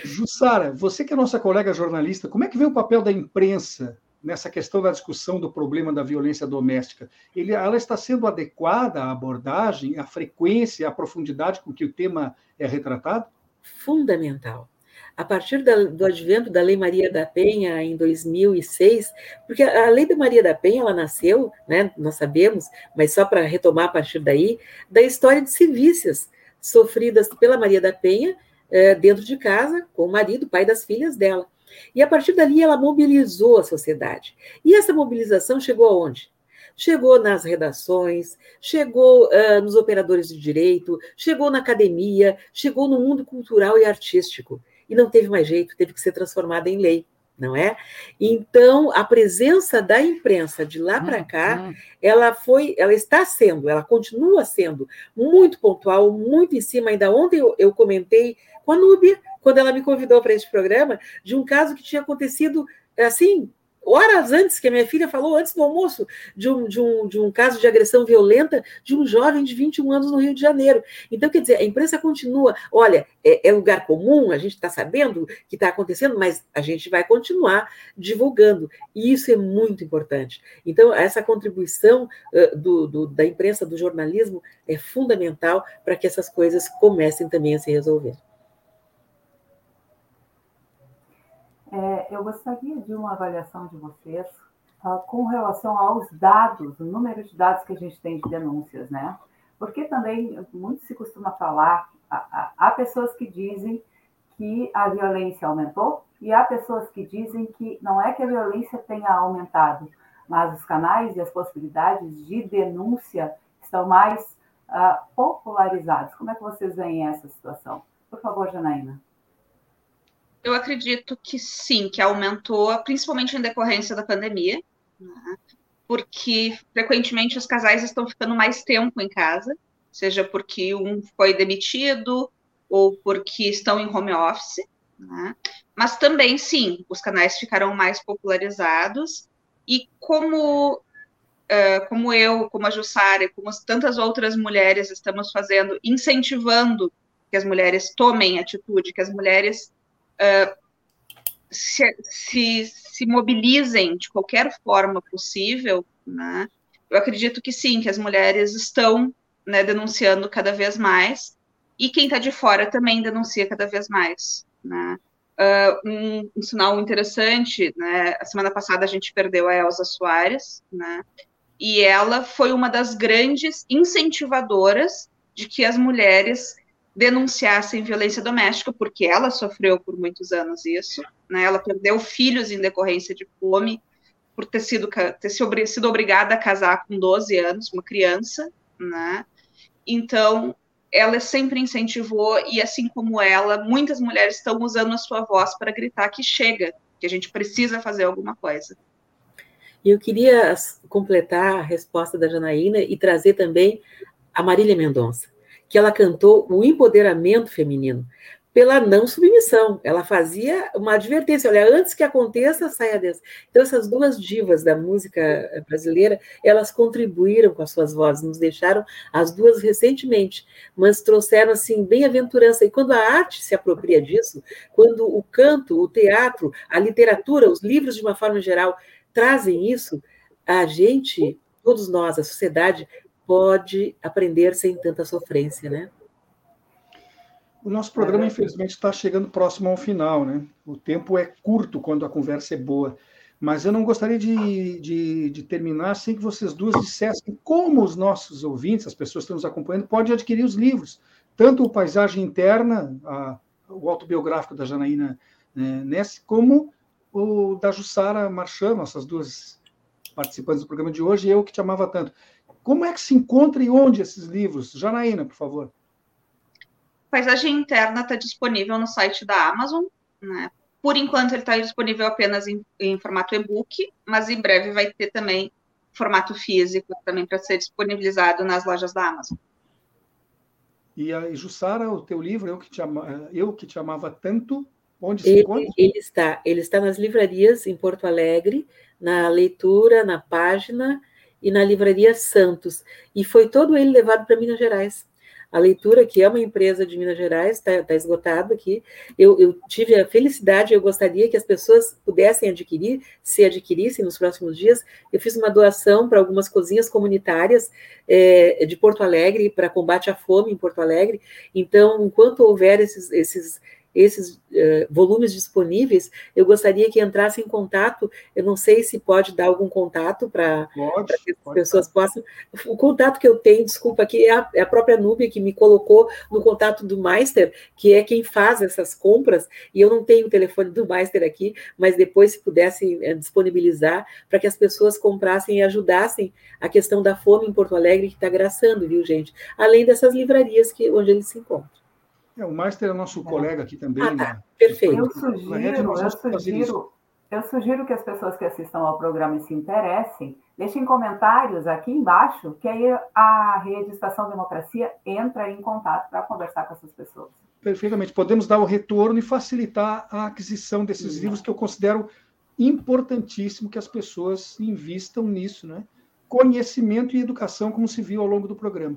Jussara, você que é nossa colega jornalista, como é que vê o papel da imprensa nessa questão da discussão do problema da violência doméstica, ele, ela está sendo adequada à abordagem, à frequência, à profundidade com que o tema é retratado? Fundamental. A partir da, do advento da Lei Maria da Penha em 2006, porque a Lei da Maria da Penha ela nasceu, né, nós sabemos, mas só para retomar a partir daí, da história de civícias sofridas pela Maria da Penha eh, dentro de casa com o marido, pai das filhas dela. E a partir dali ela mobilizou a sociedade. E essa mobilização chegou aonde? Chegou nas redações, chegou uh, nos operadores de direito, chegou na academia, chegou no mundo cultural e artístico. E não teve mais jeito, teve que ser transformada em lei não é? Então, a presença da imprensa de lá para cá, uhum. ela foi, ela está sendo, ela continua sendo muito pontual, muito em cima. Ainda ontem eu, eu comentei com a Núbia, quando ela me convidou para este programa, de um caso que tinha acontecido assim, horas antes, que a minha filha falou, antes do almoço, de um, de um, de um caso de agressão violenta de um jovem de 21 anos no Rio de Janeiro. Então, quer dizer, a imprensa continua, olha, é, é lugar comum, a gente está sabendo que está acontecendo, mas a gente vai continuar divulgando, e isso é muito importante. Então, essa contribuição uh, do, do, da imprensa, do jornalismo, é fundamental para que essas coisas comecem também a se resolver. É, eu gostaria de uma avaliação de vocês uh, com relação aos dados, o número de dados que a gente tem de denúncias, né? Porque também muito se costuma falar, há, pessoas que dizem que a violência aumentou e há pessoas que dizem que não é que a violência tenha aumentado, mas os canais e as possibilidades de denúncia estão mais uh, popularizados. Como é que vocês veem essa situação? Por favor, Janaína. Eu acredito que sim, que aumentou, principalmente em decorrência da pandemia, né? porque frequentemente os casais estão ficando mais tempo em casa, seja porque um foi demitido ou porque estão em home office, né? mas também sim, os canais ficaram mais popularizados e como uh, como eu, como a Jussara, como tantas outras mulheres estamos fazendo, incentivando que as mulheres tomem atitude, que as mulheres uh, se, se, se, mobilizem de qualquer forma possível, né? Eu acredito que sim, que as mulheres estão né, denunciando cada vez mais, e quem está de fora também denuncia cada vez mais. Né? Uh, um, um, sinal interessante, né? A semana passada a gente perdeu a Elsa Soares, né? E ela foi uma das grandes incentivadoras de que as mulheres denunciassem violência doméstica, porque ela sofreu por muitos anos isso, né? Ela perdeu filhos em decorrência de fome, por ter sido, ter sido obrigada a casar com 12 anos, uma criança, né? Então, ela sempre incentivou, e assim como ela, muitas mulheres estão usando a sua voz para gritar que chega, que a gente precisa fazer alguma coisa. E eu queria completar a resposta da Janaína e trazer também a Marília Mendonça, que ela cantou o empoderamento feminino pela não submissão. Ela fazia uma advertência, olha, antes que aconteça, saia dessa. Então, essas duas divas da música brasileira, elas contribuíram com as suas vozes, nos deixaram as duas recentemente, mas trouxeram, assim, bem-aventurança. E quando a arte se apropria disso, quando o canto, o teatro, a literatura, os livros, de uma forma geral, trazem isso, a gente, todos nós, a sociedade, pode aprender sem tanta sofrência, né? O nosso programa, infelizmente, está chegando próximo ao final, né? O tempo é curto quando a conversa é boa. Mas eu não gostaria de, de, de, terminar sem que vocês duas dissessem como os nossos ouvintes, as pessoas que estão nos acompanhando, podem adquirir os livros. Tanto o Paisagem Interna, a, o autobiográfico da Janaína né, Ness, como o da Jussara Marchand, nossas duas participantes do programa de hoje, e eu que te amava tanto. Como é que se encontra e onde esses livros? Janaína, por favor. Paisagem Interna está disponível no site da Amazon. Né? Por enquanto, ele está disponível apenas em, em formato e-book, mas em breve vai ter também formato físico também para ser disponibilizado nas lojas da Amazon. E a Jussara, o teu livro, Eu que te, ama, eu que te amava tanto, onde se ele, encontra? Ele está, ele está nas livrarias em Porto Alegre, na leitura, na página e na livraria Santos. E foi todo ele levado para Minas Gerais a leitura, que é uma empresa de Minas Gerais, está tá esgotado aqui. Eu, eu, tive a felicidade, eu gostaria que as pessoas pudessem adquirir, se adquirissem nos próximos dias. Eu fiz uma doação para algumas cozinhas comunitárias é, de Porto Alegre, para combate à fome em Porto Alegre. Então, enquanto houver esses, esses esses uh, volumes disponíveis, eu gostaria que entrasse em contato. Eu não sei se pode dar algum contato para que as pessoas possam. O contato que eu tenho, desculpa, aqui é a, é a própria Núbia que me colocou no contato do Meister, que é quem faz essas compras, e eu não tenho o telefone do Meister aqui, mas depois, se pudesse é, disponibilizar, para que as pessoas comprassem e ajudassem a questão da fome em Porto Alegre, que está graçando, viu, gente? Além dessas livrarias que, onde eles se encontram. É, o Meister é nosso é. colega aqui também. Ah, tá. Né? Perfeito. Eu sugiro, eu sugiro, eu sugiro que as pessoas que assistam ao programa e se interessem, deixem comentários aqui embaixo, que aí a rede Estação Democracia entra em contato para conversar com essas pessoas. Perfeitamente. Podemos dar o retorno e facilitar a aquisição desses Sim. livros que eu considero importantíssimo que as pessoas invistam nisso, né? Conhecimento e educação, como se viu ao longo do programa.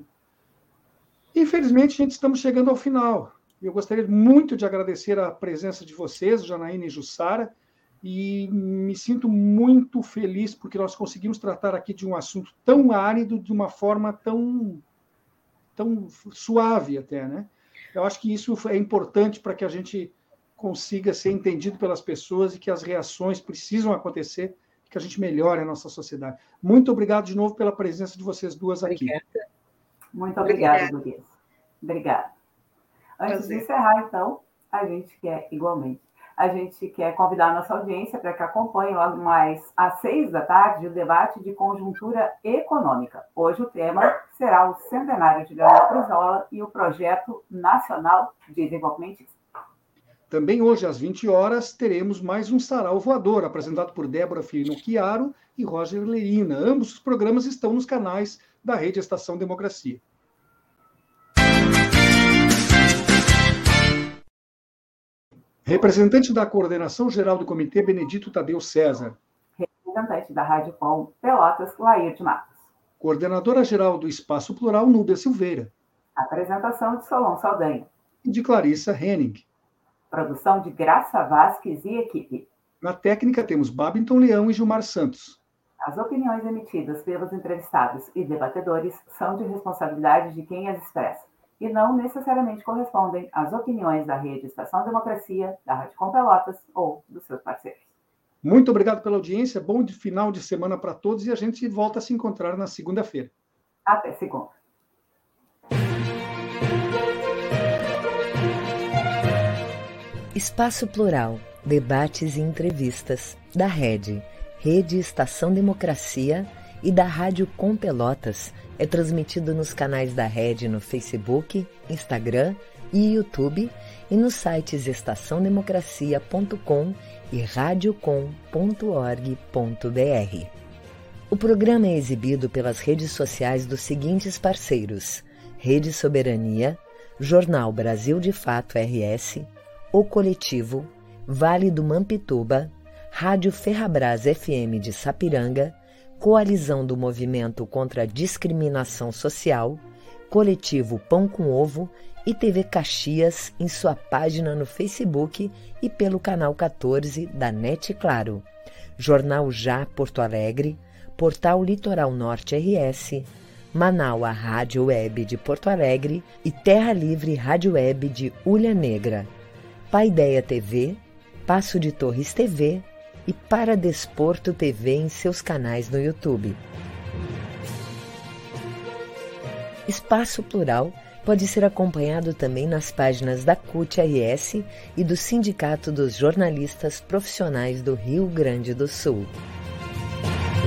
Infelizmente, gente, estamos chegando ao final. Eu gostaria muito de agradecer a presença de vocês, Janaína e Jussara, e me sinto muito feliz porque nós conseguimos tratar aqui de um assunto tão árido de uma forma tão, tão suave até, né? Eu acho que isso é importante para que a gente consiga ser entendido pelas pessoas e que as reações precisam acontecer, que a gente melhore a nossa sociedade. Muito obrigado de novo pela presença de vocês duas aqui. Obrigada. Muito obrigada, Luiz. Obrigada. Antes Prazer. de encerrar, então, a gente quer, igualmente, a gente quer convidar a nossa audiência para que acompanhe logo mais às seis da tarde o debate de conjuntura econômica. Hoje o tema será o centenário de Leonel Brizola e o Projeto Nacional de Desenvolvimento. Também hoje, às 20 horas, teremos mais um Sarau Voador, apresentado por Débora Filino Chiaro e Roger Lerina. Ambos os programas estão nos canais da Rede Estação Democracia. Representante da Coordenação Geral do Comitê, Benedito Tadeu César. Representante da Rádio Com, Pelotas, Lair de Matos. Coordenadora Geral do Espaço Plural, Núbia Silveira. Apresentação de Solon Saldanha. E de Clarissa Henning. Produção de Graça Vasques e equipe. Na técnica temos Babington Leão e Gilmar Santos. As opiniões emitidas pelos entrevistados e debatedores são de responsabilidade de quem as expressa e não necessariamente correspondem às opiniões da Rede Estação Democracia, da Rádio Com Pelotas ou dos seus parceiros. Muito obrigado pela audiência, bom final de semana para todos e a gente volta a se encontrar na segunda-feira. Até segunda. Espaço Plural, debates e entrevistas da Rede, Rede Estação Democracia e da Rádio Com Pelotas é transmitido nos canais da Rede no Facebook, Instagram e YouTube e nos sites estaçãodemocracia.com e radiocom.org.br. O programa é exibido pelas redes sociais dos seguintes parceiros: Rede Soberania, Jornal Brasil de Fato RS, O Coletivo, Vale do Mampituba, Rádio Ferrabras FM de Sapiranga, Coalizão do Movimento contra a Discriminação Social, Coletivo Pão com Ovo e TV Caxias em sua página no Facebook e pelo canal 14 da NET Claro, Jornal Já Porto Alegre, Portal Litoral Norte RS, Manaua Rádio Web de Porto Alegre e Terra Livre Rádio Web de Ulha Negra, Paideia TV, Passo de Torres TV e para Desporto TV em seus canais no YouTube. Espaço Plural pode ser acompanhado também nas páginas da CUT-RS e do Sindicato dos Jornalistas Profissionais do Rio Grande do Sul.